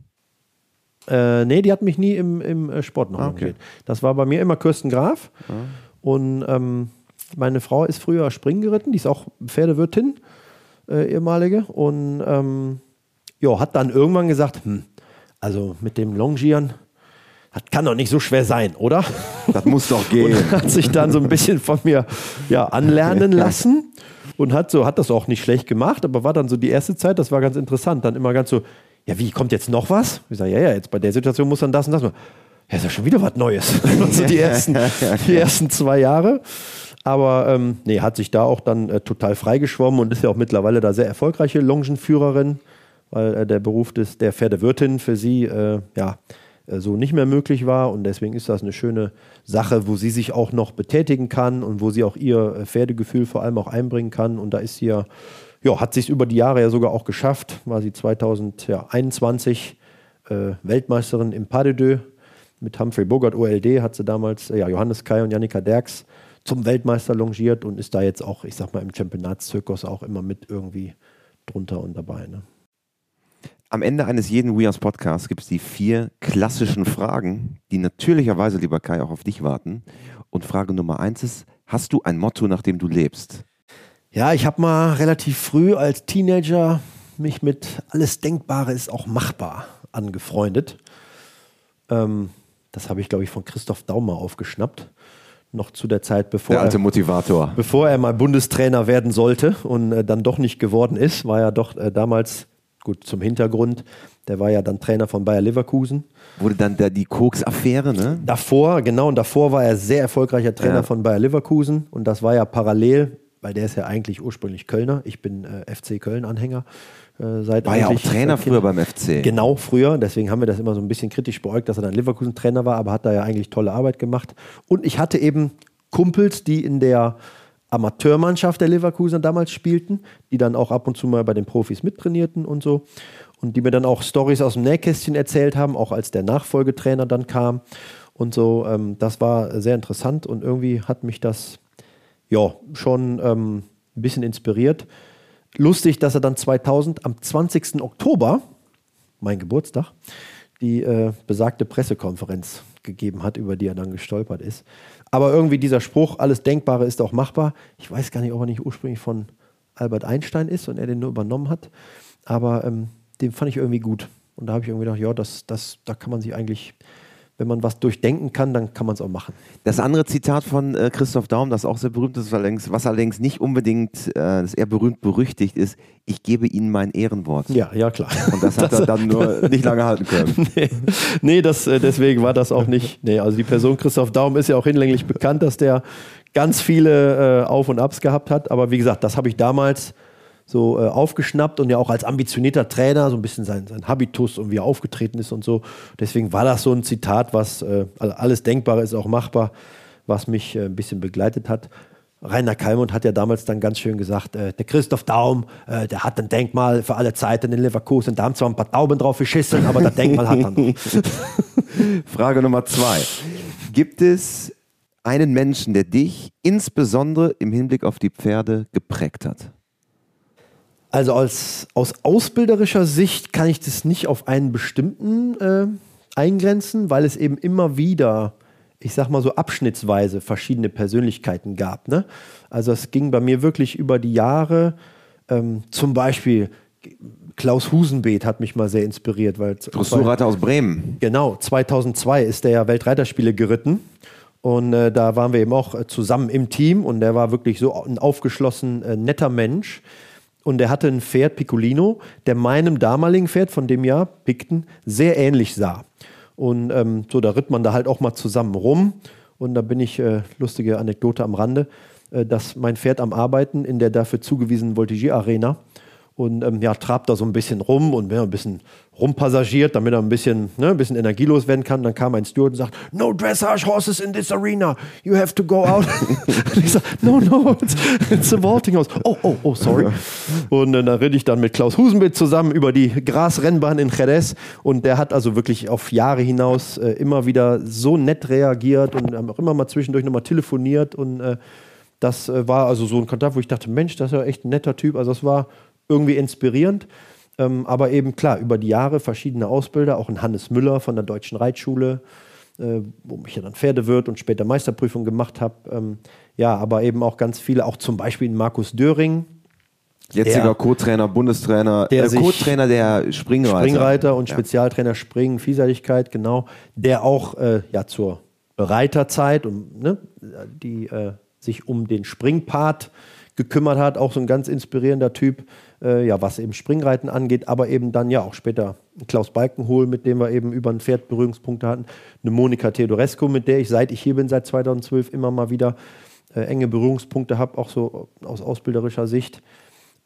Äh, nee, die hat mich nie im, im äh, Sport noch ah, okay. Das war bei mir immer Kirsten Graf. Ah. Und ähm, meine Frau ist früher Springen geritten, die ist auch Pferdewirtin, äh, ehemalige. Und ähm, jo, hat dann irgendwann gesagt, hm, also mit dem Longieren, das kann doch nicht so schwer sein, oder? Das muss doch gehen. Und hat sich dann so ein bisschen von mir ja, anlernen lassen und hat so, hat das auch nicht schlecht gemacht, aber war dann so die erste Zeit, das war ganz interessant, dann immer ganz so, ja, wie, kommt jetzt noch was? Ich sage, ja, ja, jetzt bei der Situation muss dann das und das. Ja, ist ja schon wieder was Neues. so die ersten, die ersten zwei Jahre. Aber ähm, nee, hat sich da auch dann äh, total freigeschwommen und ist ja auch mittlerweile da sehr erfolgreiche Longenführerin, weil äh, der Beruf des, der Pferdewirtin für sie äh, ja äh, so nicht mehr möglich war. Und deswegen ist das eine schöne Sache, wo sie sich auch noch betätigen kann und wo sie auch ihr äh, Pferdegefühl vor allem auch einbringen kann. Und da ist sie ja, ja hat sich über die Jahre ja sogar auch geschafft. War sie 2021 äh, Weltmeisterin im Pas de Deux. Mit Humphrey Bogart OLD hat sie damals äh, ja, Johannes Kai und Janika Derks zum Weltmeister longiert und ist da jetzt auch, ich sag mal, im Championatszirkus auch immer mit irgendwie drunter und dabei. Ne? Am Ende eines jeden WeHouse Podcasts gibt es die vier klassischen Fragen, die natürlicherweise, lieber Kai, auch auf dich warten. Und Frage Nummer eins ist: Hast du ein Motto, nach dem du lebst? Ja, ich habe mal relativ früh als Teenager mich mit alles Denkbare ist auch machbar angefreundet. Ähm, das habe ich, glaube ich, von Christoph Daumer aufgeschnappt. Noch zu der Zeit, bevor, der alte er, Motivator. bevor er mal Bundestrainer werden sollte und äh, dann doch nicht geworden ist, war er doch äh, damals Gut, zum Hintergrund, der war ja dann Trainer von Bayer Leverkusen. Wurde dann da die Koks-Affäre, ne? Davor, genau, und davor war er sehr erfolgreicher Trainer ja. von Bayer Leverkusen und das war ja parallel, weil der ist ja eigentlich ursprünglich Kölner. Ich bin äh, FC Köln-Anhänger. Äh, seit war ja auch Trainer früher beim FC. Genau, früher. Deswegen haben wir das immer so ein bisschen kritisch beäugt, dass er dann Leverkusen-Trainer war, aber hat da ja eigentlich tolle Arbeit gemacht. Und ich hatte eben Kumpels, die in der Amateurmannschaft der Leverkusener damals spielten, die dann auch ab und zu mal bei den Profis mittrainierten und so. Und die mir dann auch Stories aus dem Nähkästchen erzählt haben, auch als der Nachfolgetrainer dann kam und so. Ähm, das war sehr interessant und irgendwie hat mich das ja schon ähm, ein bisschen inspiriert. Lustig, dass er dann 2000 am 20. Oktober, mein Geburtstag, die äh, besagte Pressekonferenz gegeben hat, über die er dann gestolpert ist. Aber irgendwie dieser Spruch, alles Denkbare ist auch machbar. Ich weiß gar nicht, ob er nicht ursprünglich von Albert Einstein ist und er den nur übernommen hat. Aber ähm, den fand ich irgendwie gut. Und da habe ich irgendwie gedacht, ja, das, das, da kann man sich eigentlich wenn man was durchdenken kann, dann kann man es auch machen. Das andere Zitat von äh, Christoph Daum, das auch sehr berühmt ist, was allerdings nicht unbedingt, äh, das eher berühmt berüchtigt ist, ich gebe Ihnen mein Ehrenwort. Ja, ja, klar. Und das hat das, er dann nur nicht lange halten können. nee, nee das, äh, deswegen war das auch nicht. Nee, also die Person Christoph Daum ist ja auch hinlänglich bekannt, dass der ganz viele äh, Auf- und Abs gehabt hat. Aber wie gesagt, das habe ich damals so äh, aufgeschnappt und ja auch als ambitionierter Trainer so ein bisschen sein, sein Habitus und wie er aufgetreten ist und so. Deswegen war das so ein Zitat, was äh, alles Denkbare ist auch machbar, was mich äh, ein bisschen begleitet hat. Rainer Kalmund hat ja damals dann ganz schön gesagt, äh, der Christoph Daum, äh, der hat ein Denkmal für alle Zeiten in Leverkusen. Da haben zwar ein paar Tauben drauf geschissen, aber das Denkmal hat er noch. Frage Nummer zwei. Gibt es einen Menschen, der dich insbesondere im Hinblick auf die Pferde geprägt hat? Also als, aus ausbilderischer Sicht kann ich das nicht auf einen bestimmten äh, eingrenzen, weil es eben immer wieder, ich sag mal so abschnittsweise verschiedene Persönlichkeiten gab. Ne? Also es ging bei mir wirklich über die Jahre. Ähm, zum Beispiel Klaus Husenbeet hat mich mal sehr inspiriert. Weil Dressurreiter aus Bremen. Genau, 2002 ist der ja Weltreiterspiele geritten. Und äh, da waren wir eben auch äh, zusammen im Team und der war wirklich so ein aufgeschlossen, äh, netter Mensch. Und er hatte ein Pferd, Piccolino, der meinem damaligen Pferd von dem Jahr, Picton, sehr ähnlich sah. Und ähm, so, da ritt man da halt auch mal zusammen rum. Und da bin ich, äh, lustige Anekdote am Rande, äh, dass mein Pferd am Arbeiten in der dafür zugewiesenen Voltigier-Arena und ähm, ja, trabt da so ein bisschen rum und ja, ein bisschen rumpassagiert, damit er ein bisschen, ne, ein bisschen energielos werden kann. Dann kam ein Steward und sagt, no dressage horses in this arena, you have to go out. und ich sage, no, no, it's, it's a vaulting house. Oh, oh, oh, sorry. Und äh, da rede ich dann mit Klaus Husenbitt zusammen über die Grasrennbahn in Jerez und der hat also wirklich auf Jahre hinaus äh, immer wieder so nett reagiert und haben auch immer mal zwischendurch nochmal telefoniert und äh, das äh, war also so ein Kontakt, wo ich dachte, Mensch, das ist ja echt ein netter Typ. Also das war irgendwie inspirierend. Ähm, aber eben klar, über die Jahre verschiedene Ausbilder, auch ein Hannes Müller von der Deutschen Reitschule, äh, wo ich ja dann Pferdewirt und später Meisterprüfung gemacht habe. Ähm, ja, aber eben auch ganz viele, auch zum Beispiel Markus Döring. Jetziger Co-Trainer, Bundestrainer, der äh, Co-Trainer der Springreiter. Springreiter und ja. Spezialtrainer Springen, Vielseitigkeit, genau. Der auch äh, ja, zur Reiterzeit und ne, die äh, sich um den Springpart gekümmert hat, auch so ein ganz inspirierender Typ äh, ja, was eben Springreiten angeht, aber eben dann ja auch später Klaus Balkenhol, mit dem wir eben über ein Pferd Berührungspunkte hatten, eine Monika Theodorescu, mit der ich, seit ich hier bin, seit 2012 immer mal wieder äh, enge Berührungspunkte habe, auch so aus ausbilderischer Sicht.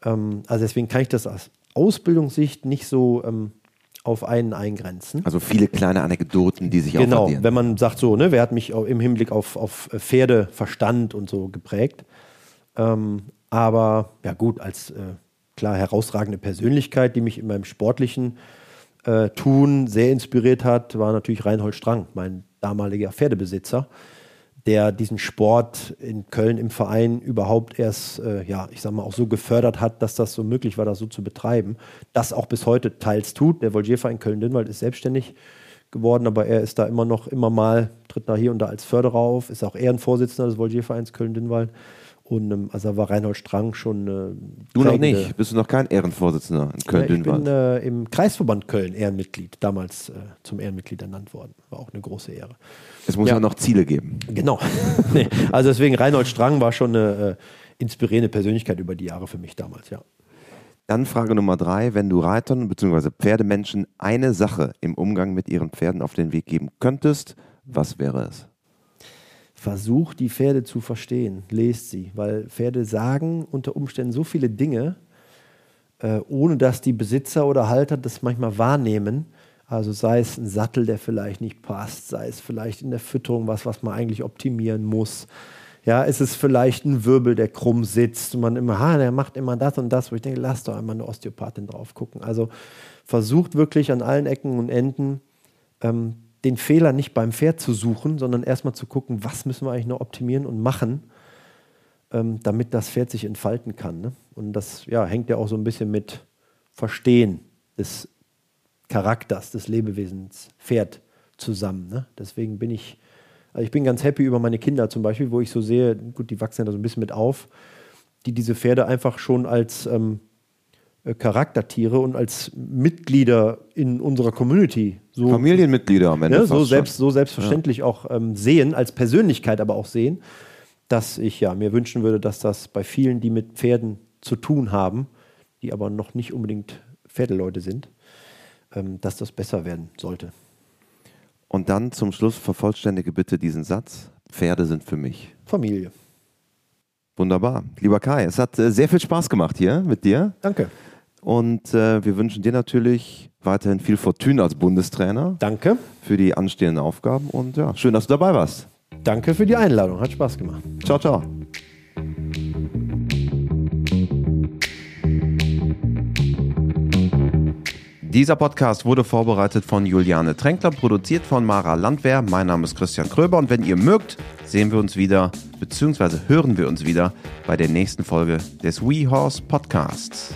Ähm, also deswegen kann ich das aus Ausbildungssicht nicht so ähm, auf einen eingrenzen. Also viele kleine Anekdoten, die sich genau, auch Genau, wenn man sagt so, ne, wer hat mich im Hinblick auf, auf Pferdeverstand und so geprägt. Ähm, aber ja gut, als äh, klar herausragende Persönlichkeit, die mich in meinem sportlichen äh, Tun sehr inspiriert hat, war natürlich Reinhold Strang, mein damaliger Pferdebesitzer, der diesen Sport in Köln im Verein überhaupt erst, äh, ja, ich sag mal, auch so gefördert hat, dass das so möglich war, das so zu betreiben. Das auch bis heute teils tut. Der Volgierverein Köln-Dünnwald ist selbstständig geworden, aber er ist da immer noch, immer mal, tritt da hier und da als Förderer auf, ist auch Ehrenvorsitzender des Volgiervereins Köln-Dünnwald. Und ähm, also war Reinhold Strang schon. Äh, du noch nicht, bist du noch kein Ehrenvorsitzender in Köln-Dünnwald? Ja, ich bin äh, im Kreisverband Köln Ehrenmitglied, damals äh, zum Ehrenmitglied ernannt worden. War auch eine große Ehre. Es muss ja, ja noch Ziele geben. Genau. nee, also deswegen Reinhold Strang war schon eine äh, inspirierende Persönlichkeit über die Jahre für mich damals, ja. Dann Frage Nummer drei, wenn du Reitern bzw. Pferdemenschen eine Sache im Umgang mit ihren Pferden auf den Weg geben könntest, was wäre es? Versucht die Pferde zu verstehen, lest sie, weil Pferde sagen unter Umständen so viele Dinge, äh, ohne dass die Besitzer oder Halter das manchmal wahrnehmen. Also sei es ein Sattel, der vielleicht nicht passt, sei es vielleicht in der Fütterung was, was man eigentlich optimieren muss. Ja, ist es vielleicht ein Wirbel, der krumm sitzt und man immer, ha, der macht immer das und das, wo ich denke, lass doch einmal eine Osteopathin drauf gucken. Also versucht wirklich an allen Ecken und Enden ähm, den Fehler nicht beim Pferd zu suchen, sondern erstmal zu gucken, was müssen wir eigentlich noch optimieren und machen, ähm, damit das Pferd sich entfalten kann. Ne? Und das ja, hängt ja auch so ein bisschen mit Verstehen des Charakters des Lebewesens Pferd zusammen. Ne? Deswegen bin ich, also ich bin ganz happy über meine Kinder zum Beispiel, wo ich so sehe, gut, die wachsen ja da so ein bisschen mit auf, die diese Pferde einfach schon als ähm, äh, Charaktertiere und als Mitglieder in unserer Community. So, Familienmitglieder am Ende. Ja, so, selbst, so selbstverständlich ja. auch ähm, sehen, als Persönlichkeit aber auch sehen, dass ich ja mir wünschen würde, dass das bei vielen, die mit Pferden zu tun haben, die aber noch nicht unbedingt Pferdeleute sind, ähm, dass das besser werden sollte. Und dann zum Schluss vervollständige bitte diesen Satz: Pferde sind für mich. Familie. Wunderbar. Lieber Kai, es hat äh, sehr viel Spaß gemacht hier mit dir. Danke. Und äh, wir wünschen dir natürlich weiterhin viel Fortune als Bundestrainer. Danke. Für die anstehenden Aufgaben und ja, schön, dass du dabei warst. Danke für die Einladung, hat Spaß gemacht. Ciao, ciao. Dieser Podcast wurde vorbereitet von Juliane Tränkler, produziert von Mara Landwehr. Mein Name ist Christian Kröber und wenn ihr mögt, sehen wir uns wieder bzw. hören wir uns wieder bei der nächsten Folge des WeHorse Podcasts.